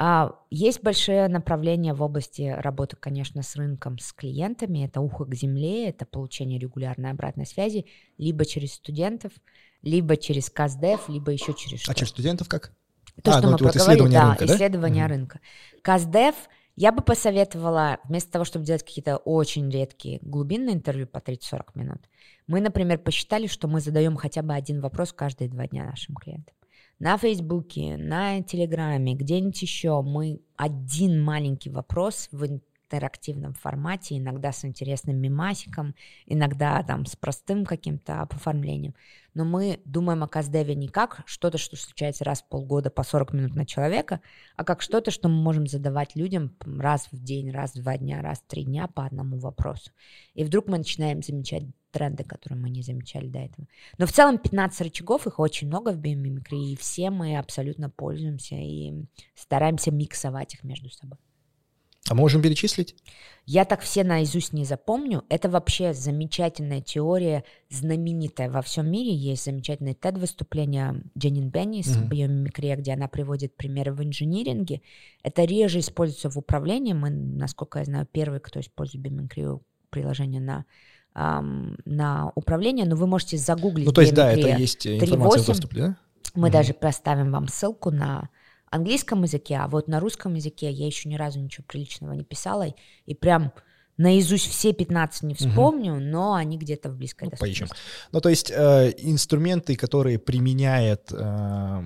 А, есть большие направления в области работы, конечно, с рынком, с клиентами. Это ухо к земле, это получение регулярной обратной связи, либо через студентов, либо через КАЗДЕФ, либо еще через что. А через студентов как? То, а, что ну, мы вот проговорили, да, рынка, да, исследование mm-hmm. рынка. КАЗДЕФ я бы посоветовала, вместо того, чтобы делать какие-то очень редкие глубинные интервью по 30-40 минут, мы, например, посчитали, что мы задаем хотя бы один вопрос каждые два дня нашим клиентам. На Фейсбуке, на Телеграме, где-нибудь еще мы один маленький вопрос в интерактивном формате, иногда с интересным мемасиком, иногда там с простым каким-то оформлением. Но мы думаем о Каздеве не как что-то, что случается раз в полгода по 40 минут на человека, а как что-то, что мы можем задавать людям раз в день, раз в два дня, раз в три дня по одному вопросу. И вдруг мы начинаем замечать тренды, которые мы не замечали до этого. Но в целом 15 рычагов, их очень много в биомимикрии, и все мы абсолютно пользуемся и стараемся миксовать их между собой. А можем перечислить? Я так все наизусть не запомню. Это вообще замечательная теория, знаменитая во всем мире. Есть замечательное TED-выступление Дженнин Бенни с mm-hmm. биомимикрия, где она приводит примеры в инжиниринге. Это реже используется в управлении. Мы, насколько я знаю, первый, кто использует биомимикрию приложение на на управление, но вы можете загуглить. Ну, то есть, да, это есть информация 3.8. в доступе, да? Мы mm-hmm. даже проставим вам ссылку на английском языке, а вот на русском языке я еще ни разу ничего приличного не писала, и прям наизусть все 15 не вспомню, угу. но они где-то в близкой ну, поищем. Ну, то есть э, инструменты, которые применяет э,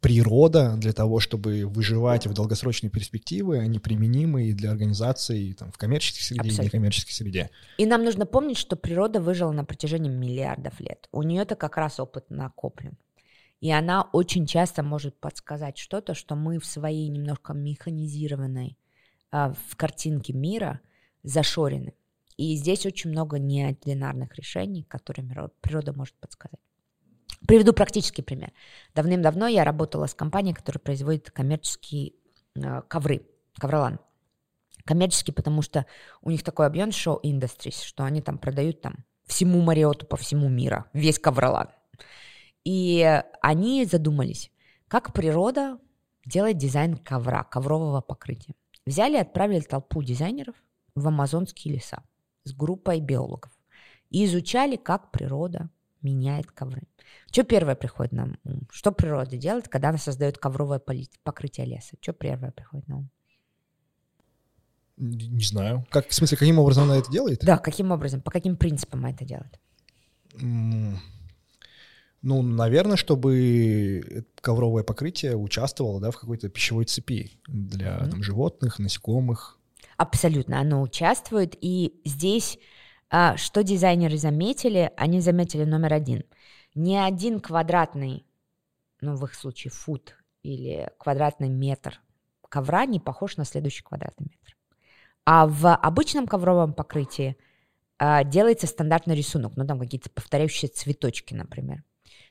природа для того, чтобы выживать в долгосрочной перспективе, они применимы и для организаций там, в коммерческой среде Абсолютно. и некоммерческой среде. И нам нужно помнить, что природа выжила на протяжении миллиардов лет. У нее-то как раз опыт накоплен. И она очень часто может подсказать что-то, что мы в своей немножко механизированной а, в картинке мира зашорены. И здесь очень много неординарных решений, которые природа может подсказать. Приведу практический пример. Давным-давно я работала с компанией, которая производит коммерческие э, ковры, ковролан. Коммерческие, потому что у них такой объем show industries, что они там продают там всему Мариоту по всему миру, весь ковролан. И они задумались, как природа делает дизайн ковра, коврового покрытия. Взяли и отправили толпу дизайнеров в амазонские леса с группой биологов и изучали, как природа меняет ковры. Что первое приходит на ум? Что природа делает, когда она создает ковровое покрытие леса? Что первое приходит на ум? Не знаю. Как, в смысле, каким образом она это делает? Да, каким образом, по каким принципам она это делает? Ну, наверное, чтобы ковровое покрытие участвовало да, в какой-то пищевой цепи для mm-hmm. там, животных, насекомых. Абсолютно, оно участвует. И здесь, а, что дизайнеры заметили, они заметили номер один. Ни один квадратный, ну, в их случае, фут или квадратный метр ковра не похож на следующий квадратный метр. А в обычном ковровом покрытии а, делается стандартный рисунок, ну, там какие-то повторяющие цветочки, например.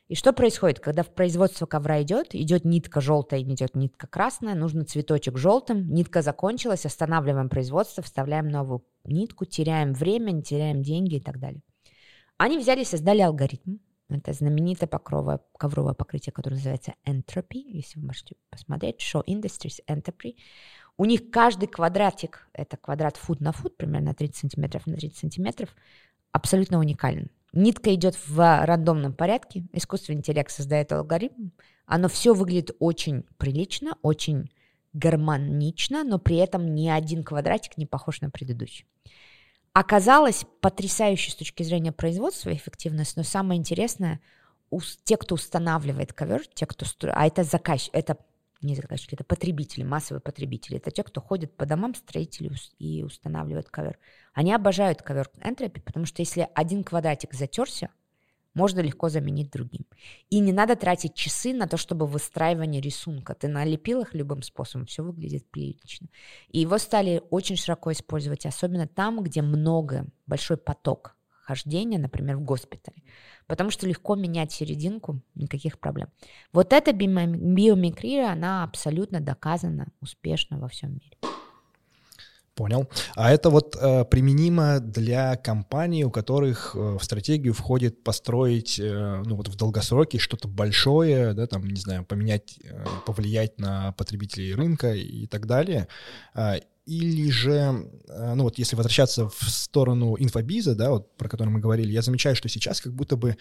И что происходит, когда в производство ковра идет, идет нитка желтая, идет нитка красная, нужно цветочек желтым, нитка закончилась, останавливаем производство, вставляем новую нитку, теряем время, теряем деньги и так далее. Они взяли и создали алгоритм. Это знаменитое покровое, ковровое покрытие, которое называется Entropy, если вы можете посмотреть, Show Industries Entropy. У них каждый квадратик, это квадрат фут на фут, примерно 30 сантиметров на 30 сантиметров, абсолютно уникален. Нитка идет в рандомном порядке, искусственный интеллект создает алгоритм, оно все выглядит очень прилично, очень гармонично, но при этом ни один квадратик не похож на предыдущий. Оказалось потрясающе с точки зрения производства эффективность, но самое интересное, те, кто устанавливает ковер, те, кто строит, а это заказчик, это не заказчики, это потребители, массовые потребители. Это те, кто ходит по домам, строители и устанавливают ковер. Они обожают ковер Entropy, потому что если один квадратик затерся, можно легко заменить другим. И не надо тратить часы на то, чтобы выстраивание рисунка. Ты налепил их любым способом, все выглядит прилично. И его стали очень широко использовать, особенно там, где много, большой поток хождения, например, в госпитале. Потому что легко менять серединку, никаких проблем. Вот эта биомимикрия, она абсолютно доказана успешно во всем мире. Понял. А это вот э, применимо для компаний, у которых э, в стратегию входит построить, э, ну вот в долгосроке что-то большое, да, там, не знаю, поменять, э, повлиять на потребителей рынка и так далее. Э, или же, э, ну вот если возвращаться в сторону инфобиза, да, вот про который мы говорили, я замечаю, что сейчас как будто бы,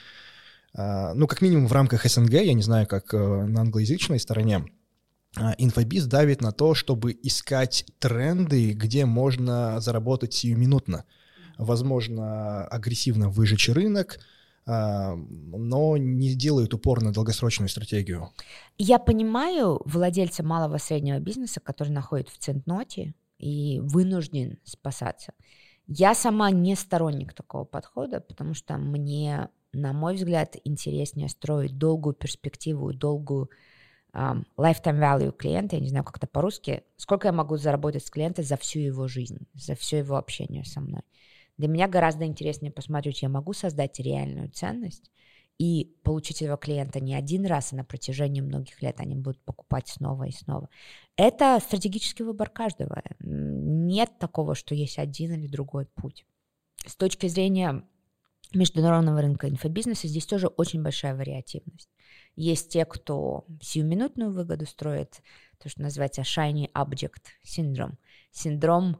э, ну как минимум в рамках СНГ, я не знаю, как э, на англоязычной стороне, инфобиз давит на то, чтобы искать тренды, где можно заработать сиюминутно. Возможно, агрессивно выжечь рынок, но не делают упор на долгосрочную стратегию. Я понимаю владельца малого среднего бизнеса, который находит в центноте и вынужден спасаться. Я сама не сторонник такого подхода, потому что мне, на мой взгляд, интереснее строить долгую перспективу, долгую um, lifetime value клиента, я не знаю, как это по-русски, сколько я могу заработать с клиента за всю его жизнь, за все его общение со мной. Для меня гораздо интереснее посмотреть, я могу создать реальную ценность и получить этого клиента не один раз, а на протяжении многих лет они будут покупать снова и снова. Это стратегический выбор каждого. Нет такого, что есть один или другой путь. С точки зрения международного рынка инфобизнеса здесь тоже очень большая вариативность. Есть те, кто сиюминутную выгоду строит, то, что называется shiny object синдром. Синдром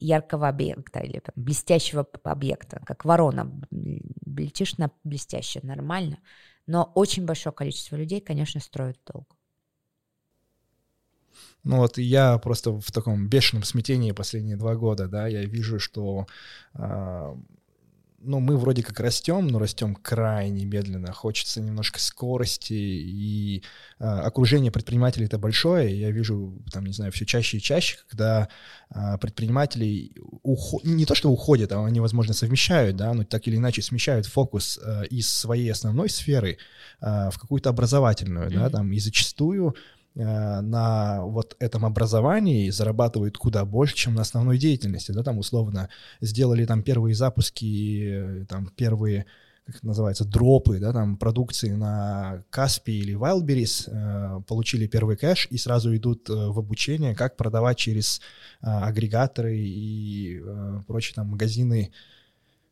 яркого объекта или блестящего объекта, как ворона. Летишь на блестяще, нормально. Но очень большое количество людей, конечно, строят долго. Ну вот я просто в таком бешеном смятении последние два года, да, я вижу, что э, ну, мы вроде как растем, но растем крайне медленно. Хочется немножко скорости, и э, окружение предпринимателей это большое. Я вижу, там, не знаю, все чаще и чаще, когда э, предприниматели уход... не то что уходят, а они, возможно, совмещают, да, но так или иначе смещают фокус э, из своей основной сферы э, в какую-то образовательную, mm-hmm. да, там, и зачастую на вот этом образовании зарабатывают куда больше, чем на основной деятельности, да, там условно сделали там первые запуски, э, там первые, как это называется, дропы, да, там продукции на Каспи или Wildberries, э, получили первый кэш и сразу идут в обучение, как продавать через агрегаторы и прочие там магазины,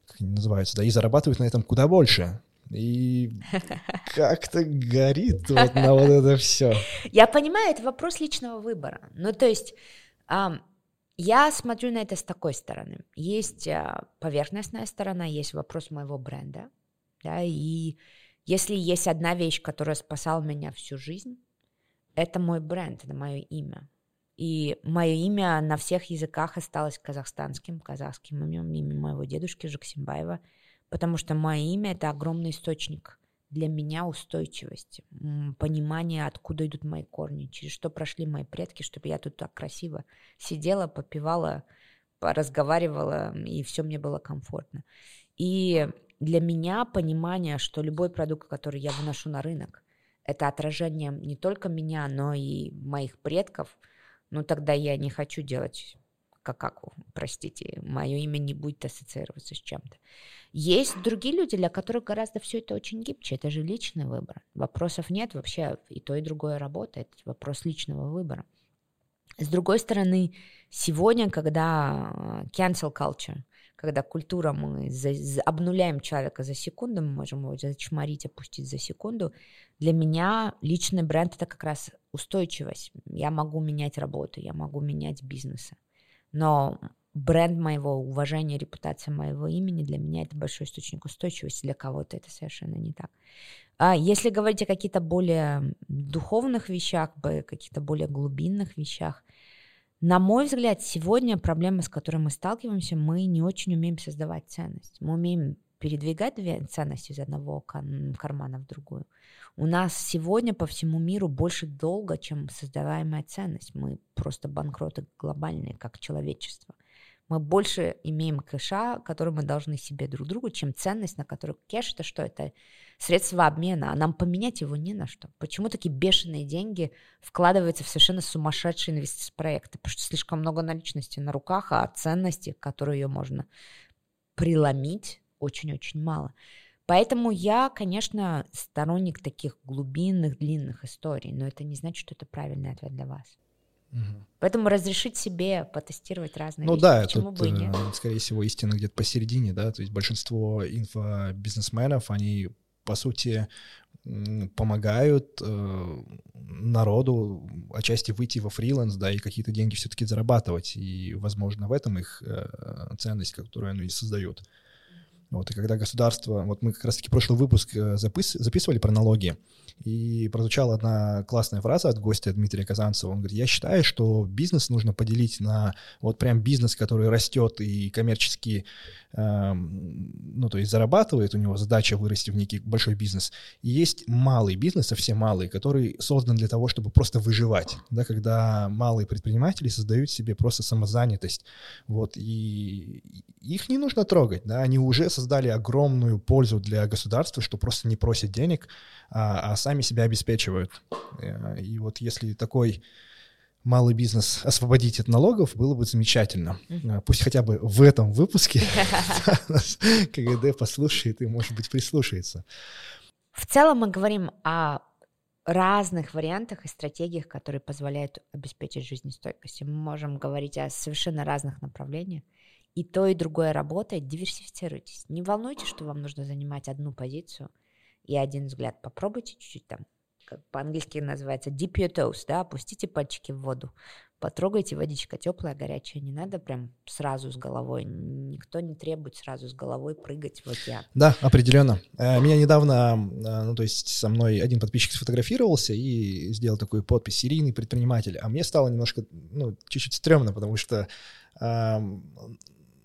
как они называются, да, и зарабатывают на этом куда больше. И как-то горит вот на вот это все. Я понимаю, это вопрос личного выбора. Ну, то есть я смотрю на это с такой стороны. Есть а, поверхностная сторона, есть вопрос моего бренда, да, и если есть одна вещь, которая спасала меня всю жизнь, это мой бренд, это мое имя. И мое имя на всех языках осталось казахстанским, казахским именем, имя моего дедушки Жаксимбаева – потому что мое имя — это огромный источник для меня устойчивости, понимание, откуда идут мои корни, через что прошли мои предки, чтобы я тут так красиво сидела, попивала, разговаривала, и все мне было комфортно. И для меня понимание, что любой продукт, который я выношу на рынок, это отражение не только меня, но и моих предков, ну тогда я не хочу делать какаку, простите, мое имя не будет ассоциироваться с чем-то. Есть другие люди, для которых гораздо все это очень гибче, это же личный выбор. Вопросов нет, вообще и то, и другое работает, вопрос личного выбора. С другой стороны, сегодня, когда э, cancel culture, когда культура, мы за, за, обнуляем человека за секунду, мы можем его зачморить, опустить за секунду, для меня личный бренд — это как раз устойчивость. Я могу менять работу, я могу менять бизнесы. Но бренд моего уважения, репутация моего имени для меня это большой источник устойчивости, для кого-то это совершенно не так. А если говорить о каких-то более духовных вещах, каких-то более глубинных вещах, на мой взгляд, сегодня проблема, с которой мы сталкиваемся, мы не очень умеем создавать ценность. Мы умеем передвигать ценность из одного кармана в другую. У нас сегодня по всему миру больше долга, чем создаваемая ценность. Мы просто банкроты глобальные, как человечество. Мы больше имеем кэша, который мы должны себе друг другу, чем ценность, на которую кэш это что? Это средство обмена, а нам поменять его не на что. Почему такие бешеные деньги вкладываются в совершенно сумасшедшие инвестиционные проекты? Потому что слишком много наличности на руках, а ценности, которые ее можно преломить, очень-очень мало. Поэтому я, конечно, сторонник таких глубинных, длинных историй, но это не значит, что это правильный ответ для вас. Угу. Поэтому разрешить себе потестировать разные ну, вещи. да, Почему тут, бы и нет? Э, скорее всего, истина где-то посередине, да, то есть большинство инфобизнесменов, они, по сути, помогают э, народу отчасти выйти во фриланс, да, и какие-то деньги все-таки зарабатывать, и, возможно, в этом их э, ценность, которую они создают. Вот, и когда государство, вот мы как раз-таки прошлый выпуск э, запис, записывали про налоги, и прозвучала одна классная фраза от гостя Дмитрия Казанцева. Он говорит, я считаю, что бизнес нужно поделить на вот прям бизнес, который растет и коммерчески, э, ну, то есть зарабатывает, у него задача вырасти в некий большой бизнес. И есть малый бизнес, совсем малый, который создан для того, чтобы просто выживать, да, когда малые предприниматели создают себе просто самозанятость, вот, и их не нужно трогать, да, они уже создали огромную пользу для государства, что просто не просят денег, а, а сами себя обеспечивают. Э, и вот если такой малый бизнес освободить от налогов, было бы замечательно. Mm-hmm. Пусть хотя бы в этом выпуске КГД послушает и, может быть, прислушается. В целом мы говорим о разных вариантах и стратегиях, которые позволяют обеспечить жизнестойкость. Мы можем говорить о совершенно разных направлениях. И то, и другое работает. Диверсифицируйтесь. Не волнуйтесь, что вам нужно занимать одну позицию – и один взгляд. Попробуйте чуть-чуть там, как по-английски называется, dip your toes, да, опустите пальчики в воду, потрогайте, водичка теплая, горячая, не надо прям сразу с головой, никто не требует сразу с головой прыгать в океан. Да, определенно. Э, меня недавно, э, ну то есть со мной один подписчик сфотографировался и сделал такую подпись «серийный предприниматель», а мне стало немножко, ну, чуть-чуть стрёмно, потому что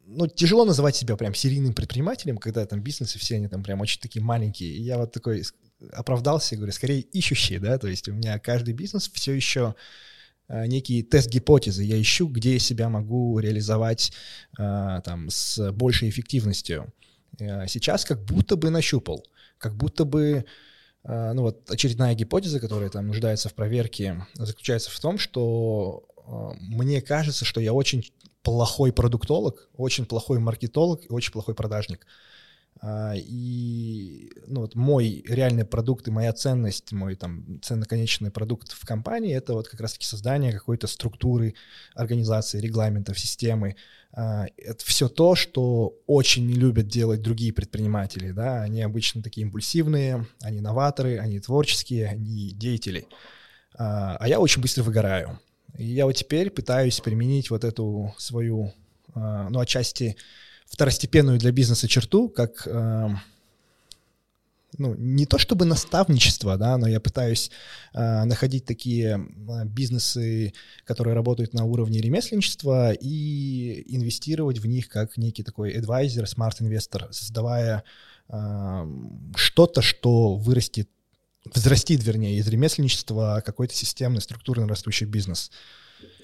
ну, тяжело называть себя прям серийным предпринимателем, когда там бизнесы все они там прям очень такие маленькие. И я вот такой оправдался, говорю, скорее ищущий, да, то есть у меня каждый бизнес все еще э, некий тест гипотезы. Я ищу, где я себя могу реализовать э, там с большей эффективностью. Э, сейчас как будто бы нащупал, как будто бы ну вот очередная гипотеза, которая там нуждается в проверке, заключается в том, что мне кажется, что я очень плохой продуктолог, очень плохой маркетолог и очень плохой продажник. А, и ну, вот мой реальный продукт и моя ценность, мой там ценно-конечный продукт в компании, это вот как раз-таки создание какой-то структуры организации, регламентов, системы. А, это все то, что очень не любят делать другие предприниматели. Да? Они обычно такие импульсивные, они новаторы, они творческие, они деятели. А, а я очень быстро выгораю. И я вот теперь пытаюсь применить вот эту свою, а, ну, отчасти второстепенную для бизнеса черту, как, а, ну, не то чтобы наставничество, да, но я пытаюсь а, находить такие бизнесы, которые работают на уровне ремесленничества и инвестировать в них как некий такой advisor, smart-инвестор, создавая что-то, что вырастет взрастит, вернее, из ремесленничества какой-то системный, структурно растущий бизнес.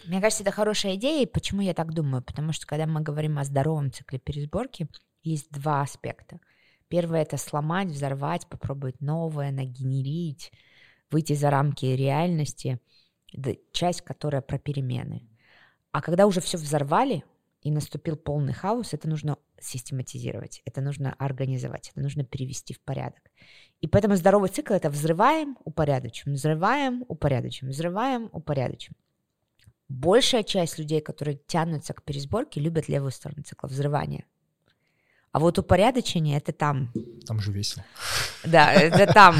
Мне кажется, это хорошая идея, и почему я так думаю? Потому что когда мы говорим о здоровом цикле пересборки, есть два аспекта. Первое — это сломать, взорвать, попробовать новое, нагенерить, выйти за рамки реальности, часть, которая про перемены. А когда уже все взорвали, и наступил полный хаос, это нужно систематизировать, это нужно организовать, это нужно перевести в порядок. И поэтому здоровый цикл — это взрываем, упорядочим, взрываем, упорядочим, взрываем, упорядочим. Большая часть людей, которые тянутся к пересборке, любят левую сторону цикла, взрывания. А вот упорядочение — это там. Там же весело. Да, это там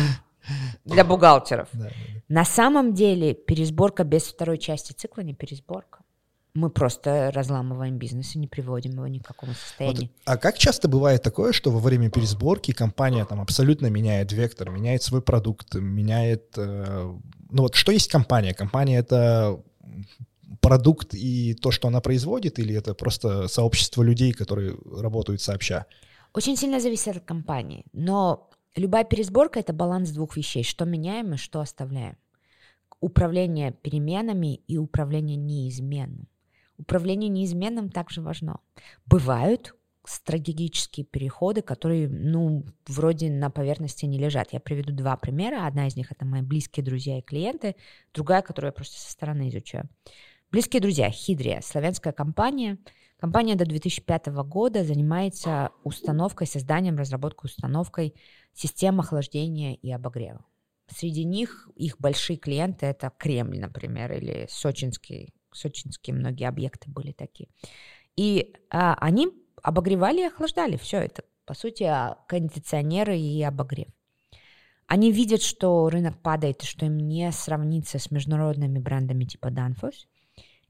для бухгалтеров. На самом деле пересборка без второй части цикла не пересборка. Мы просто разламываем бизнес и не приводим его ни к какому состоянию. Вот, а как часто бывает такое, что во время пересборки компания там абсолютно меняет вектор, меняет свой продукт, меняет... Э, ну вот что есть компания? Компания — это продукт и то, что она производит, или это просто сообщество людей, которые работают сообща? Очень сильно зависит от компании, но любая пересборка — это баланс двух вещей, что меняем и что оставляем. Управление переменами и управление неизменным. Управление неизменным также важно. Бывают стратегические переходы, которые, ну, вроде на поверхности не лежат. Я приведу два примера. Одна из них — это мои близкие друзья и клиенты, другая, которую я просто со стороны изучаю. Близкие друзья, Хидрия, славянская компания. Компания до 2005 года занимается установкой, созданием, разработкой, установкой систем охлаждения и обогрева. Среди них их большие клиенты — это Кремль, например, или Сочинский, сочинские многие объекты были такие. И а, они обогревали и охлаждали. Все это, по сути, а, кондиционеры и обогрев. Они видят, что рынок падает, и что им не сравнится с международными брендами типа Danfoss.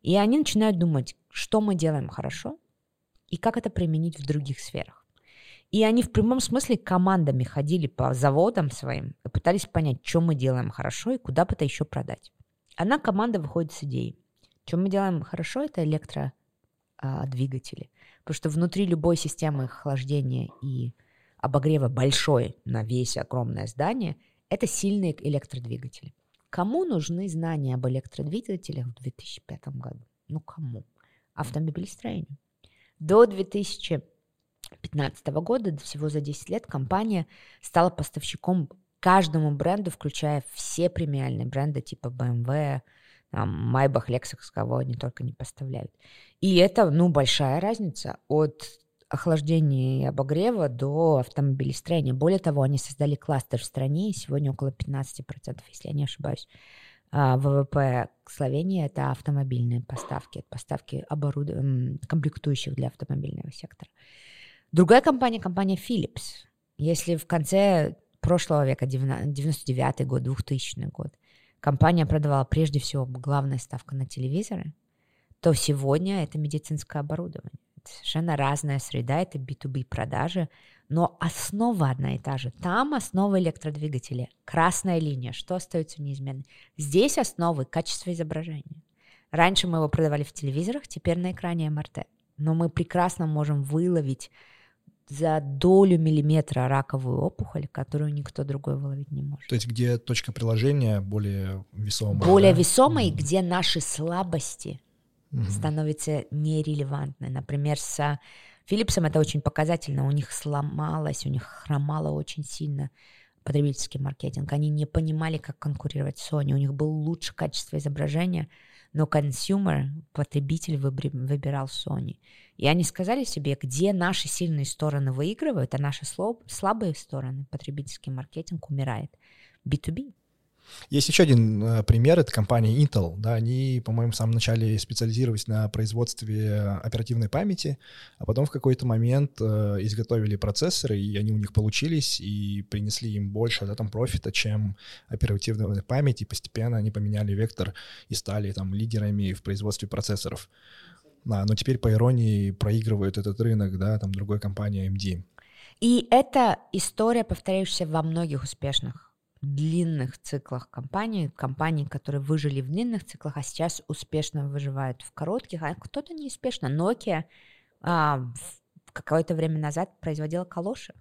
И они начинают думать, что мы делаем хорошо и как это применить в других сферах. И они в прямом смысле командами ходили по заводам своим и пытались понять, что мы делаем хорошо и куда бы это еще продать. Одна команда выходит с идеей. Что мы делаем хорошо, это электродвигатели. Потому что внутри любой системы охлаждения и обогрева большой на весь огромное здание – это сильные электродвигатели. Кому нужны знания об электродвигателях в 2005 году? Ну, кому? Автомобилестроению. До 2015 года, всего за 10 лет, компания стала поставщиком каждому бренду, включая все премиальные бренды типа BMW, Maybach, Lexus, кого они только не поставляют. И это, ну, большая разница от охлаждения и обогрева до автомобилестроения. Более того, они создали кластер в стране, и сегодня около 15%, если я не ошибаюсь, а, ВВП Словении — это автомобильные поставки, поставки оборуд... комплектующих для автомобильного сектора. Другая компания — компания Philips. Если в конце прошлого века, 99 год, 2000 год, компания продавала прежде всего главная ставка на телевизоры, то сегодня это медицинское оборудование совершенно разная среда, это B2B продажи, но основа одна и та же. Там основа электродвигателя, красная линия, что остается неизменной. Здесь основы качество изображения. Раньше мы его продавали в телевизорах, теперь на экране МРТ. Но мы прекрасно можем выловить за долю миллиметра раковую опухоль, которую никто другой выловить не может. То есть где точка приложения более весомая? Более да? весомой, mm где наши слабости угу. становится нерелевантной. Например, с Philips ом это очень показательно. У них сломалось, у них хромало очень сильно потребительский маркетинг. Они не понимали, как конкурировать с Sony. У них было лучше качество изображения, но consumer, потребитель выбирал Sony. И они сказали себе, где наши сильные стороны выигрывают, а наши слабые стороны, потребительский маркетинг, умирает. B2B. Есть еще один э, пример, это компания Intel. Да, они, по-моему, в самом начале специализировались на производстве оперативной памяти, а потом в какой-то момент э, изготовили процессоры, и они у них получились, и принесли им больше да, там, профита, чем оперативная память, и постепенно они поменяли вектор и стали там лидерами в производстве процессоров. Да, но теперь, по иронии, проигрывают этот рынок, да, там другой компания AMD. И это история, повторяющаяся во многих успешных длинных циклах компаний, компаний, которые выжили в длинных циклах, а сейчас успешно выживают в коротких, а кто-то неуспешно. Nokia а, какое-то время назад производила калоши,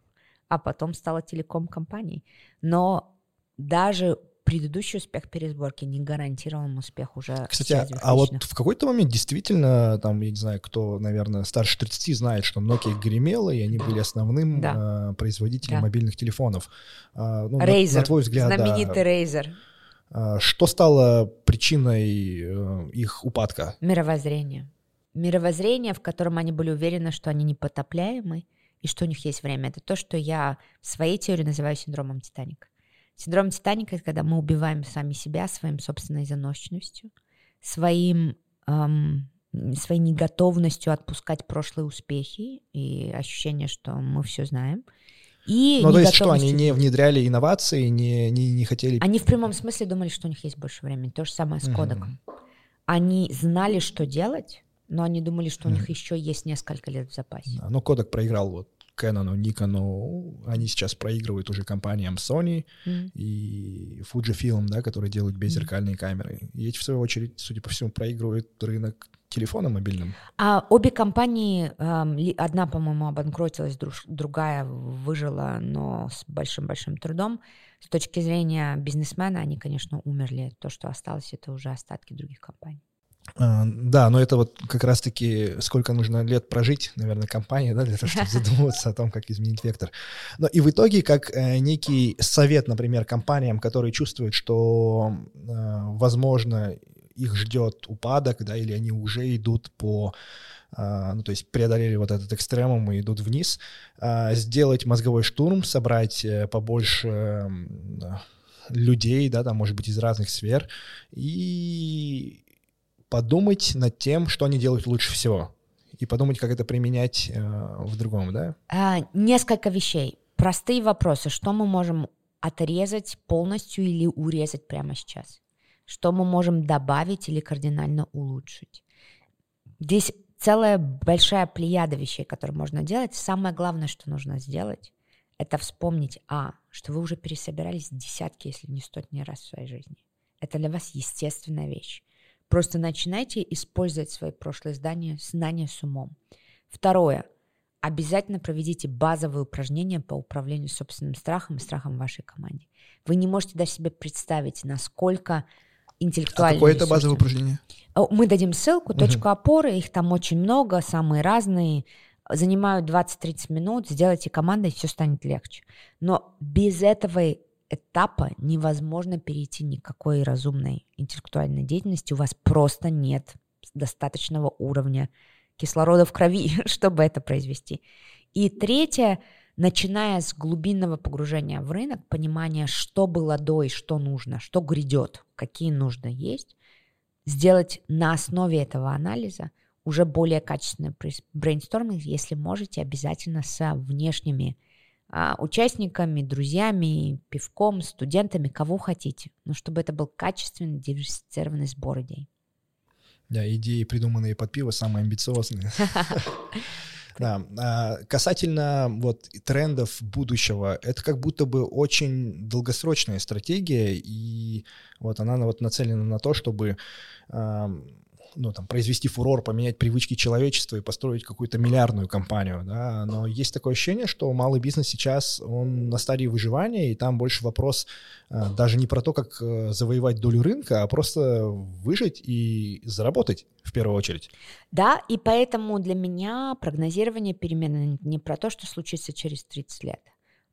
а потом стала телеком-компанией. Но даже предыдущий успех пересборки не гарантировал им успех уже. Кстати, а, а вот в какой-то момент действительно, там, я не знаю, кто, наверное, старше 30 знает, что Nokia гремела, и они были основным да. э, производителем да. мобильных телефонов. Э, ну, Razer, на, на твой взгляд, знаменитый да, Razer. Э, что стало причиной э, их упадка? Мировоззрение. мировоззрение, в котором они были уверены, что они непотопляемы и что у них есть время. Это то, что я в своей теории называю синдромом Титаника. Синдром Титаника — это когда мы убиваем сами себя своим собственной заносчивостью, своим, эм, своей неготовностью отпускать прошлые успехи и ощущение, что мы все знаем. И ну, то есть что, они не внедряли инновации, не, не, не хотели... Они в прямом смысле думали, что у них есть больше времени. То же самое с кодеком. Угу. Они знали, что делать, но они думали, что у них еще есть несколько лет в запасе. Да, но Кодек проиграл вот Canon, Nikon, они сейчас проигрывают уже компаниям Sony mm. и Fujifilm, да, которые делают беззеркальные mm. камеры. И эти, в свою очередь, судя по всему, проигрывают рынок телефона мобильным. А обе компании, одна, по-моему, обанкротилась, другая выжила, но с большим-большим трудом. С точки зрения бизнесмена они, конечно, умерли. То, что осталось, это уже остатки других компаний. А, да, но это вот как раз-таки сколько нужно лет прожить, наверное, компании, да, для того, чтобы задумываться о том, как изменить вектор. Но и в итоге, как э, некий совет, например, компаниям, которые чувствуют, что, э, возможно, их ждет упадок, да, или они уже идут по э, ну, то есть преодолели вот этот экстремум и идут вниз, э, сделать мозговой штурм, собрать э, побольше людей, да, там, может быть, из разных сфер, и подумать над тем, что они делают лучше всего, и подумать, как это применять э, в другом, да? А, несколько вещей. Простые вопросы. Что мы можем отрезать полностью или урезать прямо сейчас? Что мы можем добавить или кардинально улучшить? Здесь целая большая плеяда вещей, которые можно делать. Самое главное, что нужно сделать, это вспомнить, а, что вы уже пересобирались десятки, если не сотни раз в своей жизни. Это для вас естественная вещь. Просто начинайте использовать свои прошлые знания, знания с умом. Второе. Обязательно проведите базовые упражнения по управлению собственным страхом и страхом в вашей команде. Вы не можете даже себе представить, насколько интеллектуально. А какое это базовое упражнение? Мы дадим ссылку, точку опоры, их там очень много, самые разные. Занимают 20-30 минут, сделайте командой, все станет легче. Но без этого этапа невозможно перейти никакой разумной интеллектуальной деятельности, у вас просто нет достаточного уровня кислорода в крови, чтобы это произвести. И третье, начиная с глубинного погружения в рынок, понимания, что было до и что нужно, что грядет, какие нужды есть, сделать на основе этого анализа уже более качественный брейнсторминг, если можете, обязательно с внешними участниками, друзьями, пивком, студентами, кого хотите. Но чтобы это был качественный, диверсифицированный сбор идей. Да, идеи, придуманные под пиво, самые амбициозные. Да, а касательно вот трендов будущего, это как будто бы очень долгосрочная стратегия, и вот она вот нацелена на то, чтобы ну, там, произвести фурор, поменять привычки человечества и построить какую-то миллиардную компанию, да, но есть такое ощущение, что малый бизнес сейчас, он на стадии выживания, и там больше вопрос а, даже не про то, как э, завоевать долю рынка, а просто выжить и заработать в первую очередь. Да, и поэтому для меня прогнозирование перемен не про то, что случится через 30 лет,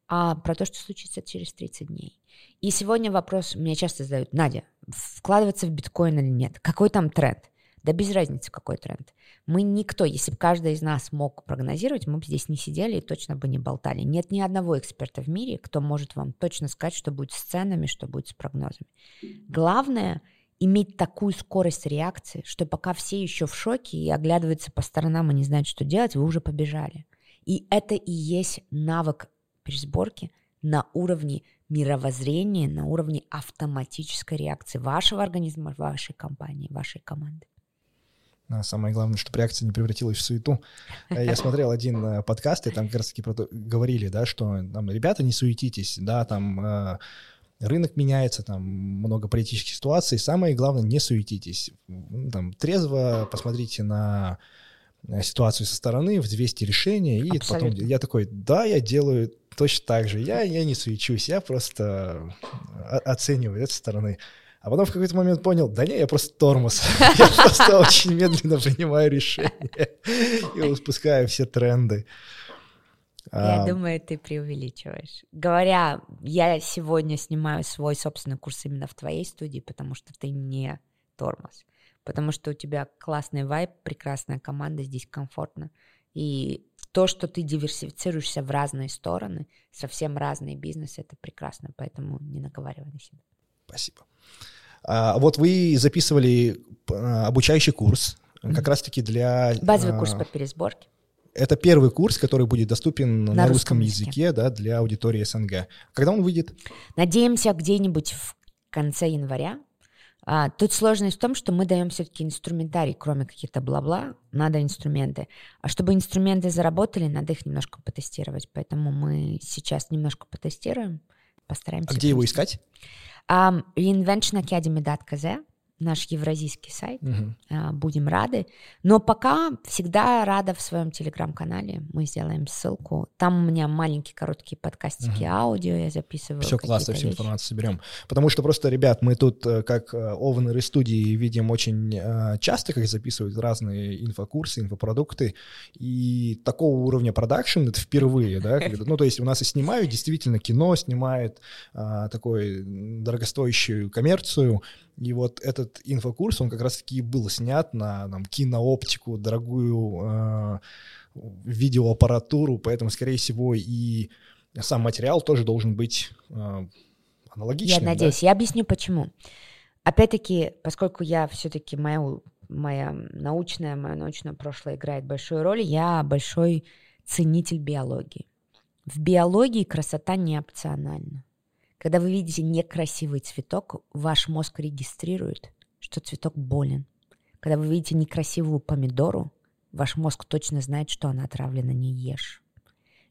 а про то, что случится через 30 дней. И сегодня вопрос мне часто задают, Надя, вкладываться в биткоин или нет? Какой там тренд? Да без разницы, какой тренд. Мы никто, если бы каждый из нас мог прогнозировать, мы бы здесь не сидели и точно бы не болтали. Нет ни одного эксперта в мире, кто может вам точно сказать, что будет с ценами, что будет с прогнозами. Главное иметь такую скорость реакции, что пока все еще в шоке и оглядываются по сторонам и не знают, что делать, вы уже побежали. И это и есть навык пересборки на уровне мировоззрения, на уровне автоматической реакции вашего организма, вашей компании, вашей команды. А самое главное, чтобы реакция не превратилась в суету. Э, я смотрел один э, подкаст, и там как раз-таки говорили, да, что там, ребята, не суетитесь, да, там э, рынок меняется, там много политических ситуаций, самое главное, не суетитесь. Там, трезво посмотрите на ситуацию со стороны, взвесьте решение, и Абсолютно. потом я такой, да, я делаю точно так же, я, я не суечусь, я просто оцениваю это со стороны. А потом в какой-то момент понял, да не, я просто тормоз. Я просто очень медленно принимаю решения и спускаю все тренды. Я а... думаю, ты преувеличиваешь. Говоря, я сегодня снимаю свой собственный курс именно в твоей студии, потому что ты не тормоз. потому что у тебя классный вайб, прекрасная команда, здесь комфортно. И то, что ты диверсифицируешься в разные стороны, совсем разные бизнесы, это прекрасно, поэтому не наговаривай на себя. Спасибо. А, вот вы записывали а, обучающий курс, mm-hmm. как раз-таки для... Базовый а, курс по пересборке. Это первый курс, который будет доступен на, на русском, русском языке, языке да, для аудитории СНГ. Когда он выйдет? Надеемся, где-нибудь в конце января. А, тут сложность в том, что мы даем все-таки инструментарий, кроме каких-то бла-бла, надо инструменты. А чтобы инструменты заработали, надо их немножко потестировать. Поэтому мы сейчас немножко потестируем, постараемся. А где его искать? Um, Reinvention Academy'de atkaze. Наш евразийский сайт. Угу. Будем рады. Но пока всегда рада в своем телеграм-канале. Мы сделаем ссылку. Там у меня маленькие короткие подкастики угу. аудио я записываю. Все классно, всю информацию соберем. Потому что просто, ребят, мы тут э, как э, овнеры студии видим очень часто, как записывают разные инфокурсы, инфопродукты. И такого уровня продакшн это впервые, да? Ну, то есть у нас и снимают действительно кино, снимают а, такой дорогостоящую коммерцию, и вот этот инфокурс, он как раз-таки был снят на там, кинооптику, дорогую э, видеоаппаратуру, поэтому, скорее всего, и сам материал тоже должен быть э, аналогичным. Я надеюсь. Да? Я объясню, почему. Опять-таки, поскольку я все-таки моя, моя научная, мое научное прошлое играет большую роль, я большой ценитель биологии. В биологии красота не опциональна. Когда вы видите некрасивый цветок, ваш мозг регистрирует, что цветок болен. Когда вы видите некрасивую помидору, ваш мозг точно знает, что она отравлена, не ешь.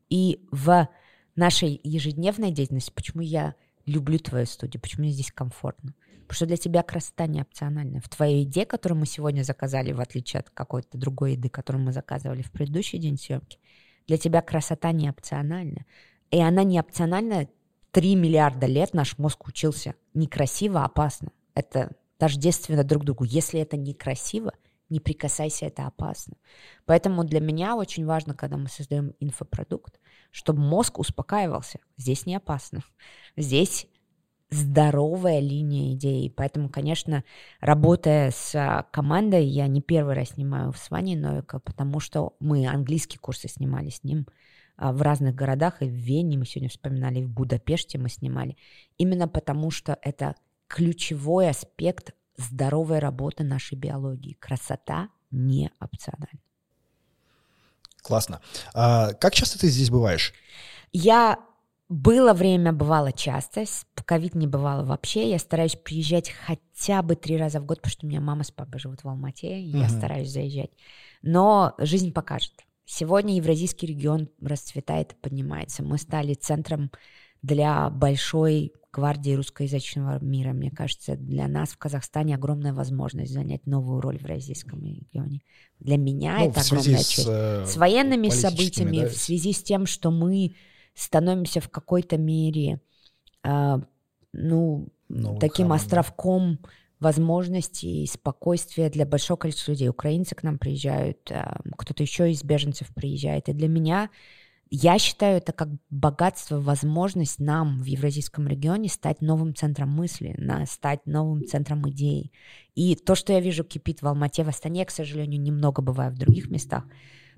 И в нашей ежедневной деятельности, почему я люблю твою студию, почему мне здесь комфортно. Потому что для тебя красота не опциональная. В твоей еде, которую мы сегодня заказали, в отличие от какой-то другой еды, которую мы заказывали в предыдущий день съемки, для тебя красота не опциональна. И она не опциональна 3 миллиарда лет наш мозг учился некрасиво, опасно. Это тождественно друг другу. Если это некрасиво, не прикасайся, это опасно. Поэтому для меня очень важно, когда мы создаем инфопродукт, чтобы мозг успокаивался. Здесь не опасно. Здесь здоровая линия идеи. Поэтому, конечно, работая с командой, я не первый раз снимаю с Ваней Новика, потому что мы английские курсы снимали с ним – а, в разных городах, и в Вене мы сегодня вспоминали, и в Будапеште мы снимали, именно потому что это ключевой аспект здоровой работы нашей биологии. Красота не опциональна. Классно. А как часто ты здесь бываешь? Я было время, бывало часто, ковид не бывало вообще. Я стараюсь приезжать хотя бы три раза в год, потому что у меня мама с папой живут в Алмате, и угу. я стараюсь заезжать. Но жизнь покажет. Сегодня евразийский регион расцветает и поднимается. Мы стали центром для большой гвардии русскоязычного мира. Мне кажется, для нас в Казахстане огромная возможность занять новую роль в евразийском регионе. Для меня ну, это огромная честь. С, э, с военными событиями, да? в связи с тем, что мы становимся в какой-то мере э, ну, таким храм, островком да возможностей и спокойствия для большого количества людей. Украинцы к нам приезжают, э, кто-то еще из беженцев приезжает. И для меня, я считаю, это как богатство, возможность нам в евразийском регионе стать новым центром мысли, стать новым центром идей. И то, что я вижу кипит в Алмате, в Астане, к сожалению, немного бываю в других местах,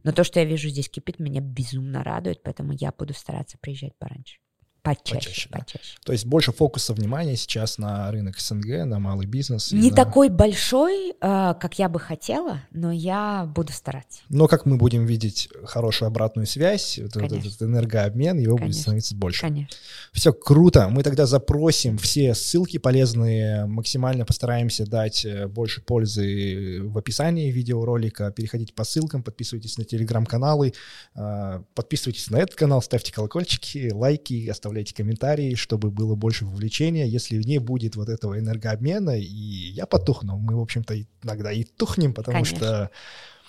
но то, что я вижу здесь кипит, меня безумно радует, поэтому я буду стараться приезжать пораньше. Почаще, почаще, да. почаще. То есть больше фокуса внимания сейчас на рынок СНГ, на малый бизнес. Не на... такой большой, э, как я бы хотела, но я буду стараться. Но как мы будем видеть хорошую обратную связь, вот этот энергообмен, его Конечно. будет становиться больше. Конечно. Все круто. Мы тогда запросим все ссылки полезные, максимально постараемся дать э, больше пользы в описании видеоролика. Переходите по ссылкам, подписывайтесь на телеграм-каналы, э, подписывайтесь на этот канал, ставьте колокольчики, лайки, оставляйте оставляйте комментарии, чтобы было больше вовлечения. Если не будет вот этого энергообмена, и я потухну, мы, в общем-то, иногда и тухнем, потому Конечно. что...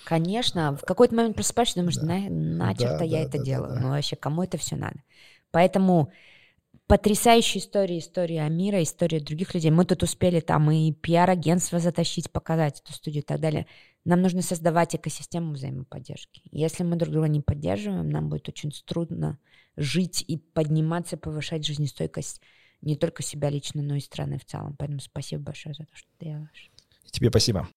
Конечно, в какой-то момент просыпаешься, думаешь, да. на, начерто да, я да, это да, делаю. Да, да. Ну вообще, кому это все надо? Поэтому потрясающая история, история Амира, история других людей. Мы тут успели там и пиар-агентство затащить, показать эту студию и так далее. Нам нужно создавать экосистему взаимоподдержки. Если мы друг друга не поддерживаем, нам будет очень трудно жить и подниматься, повышать жизнестойкость не только себя лично, но и страны в целом. Поэтому спасибо большое за то, что ты делаешь. Тебе спасибо.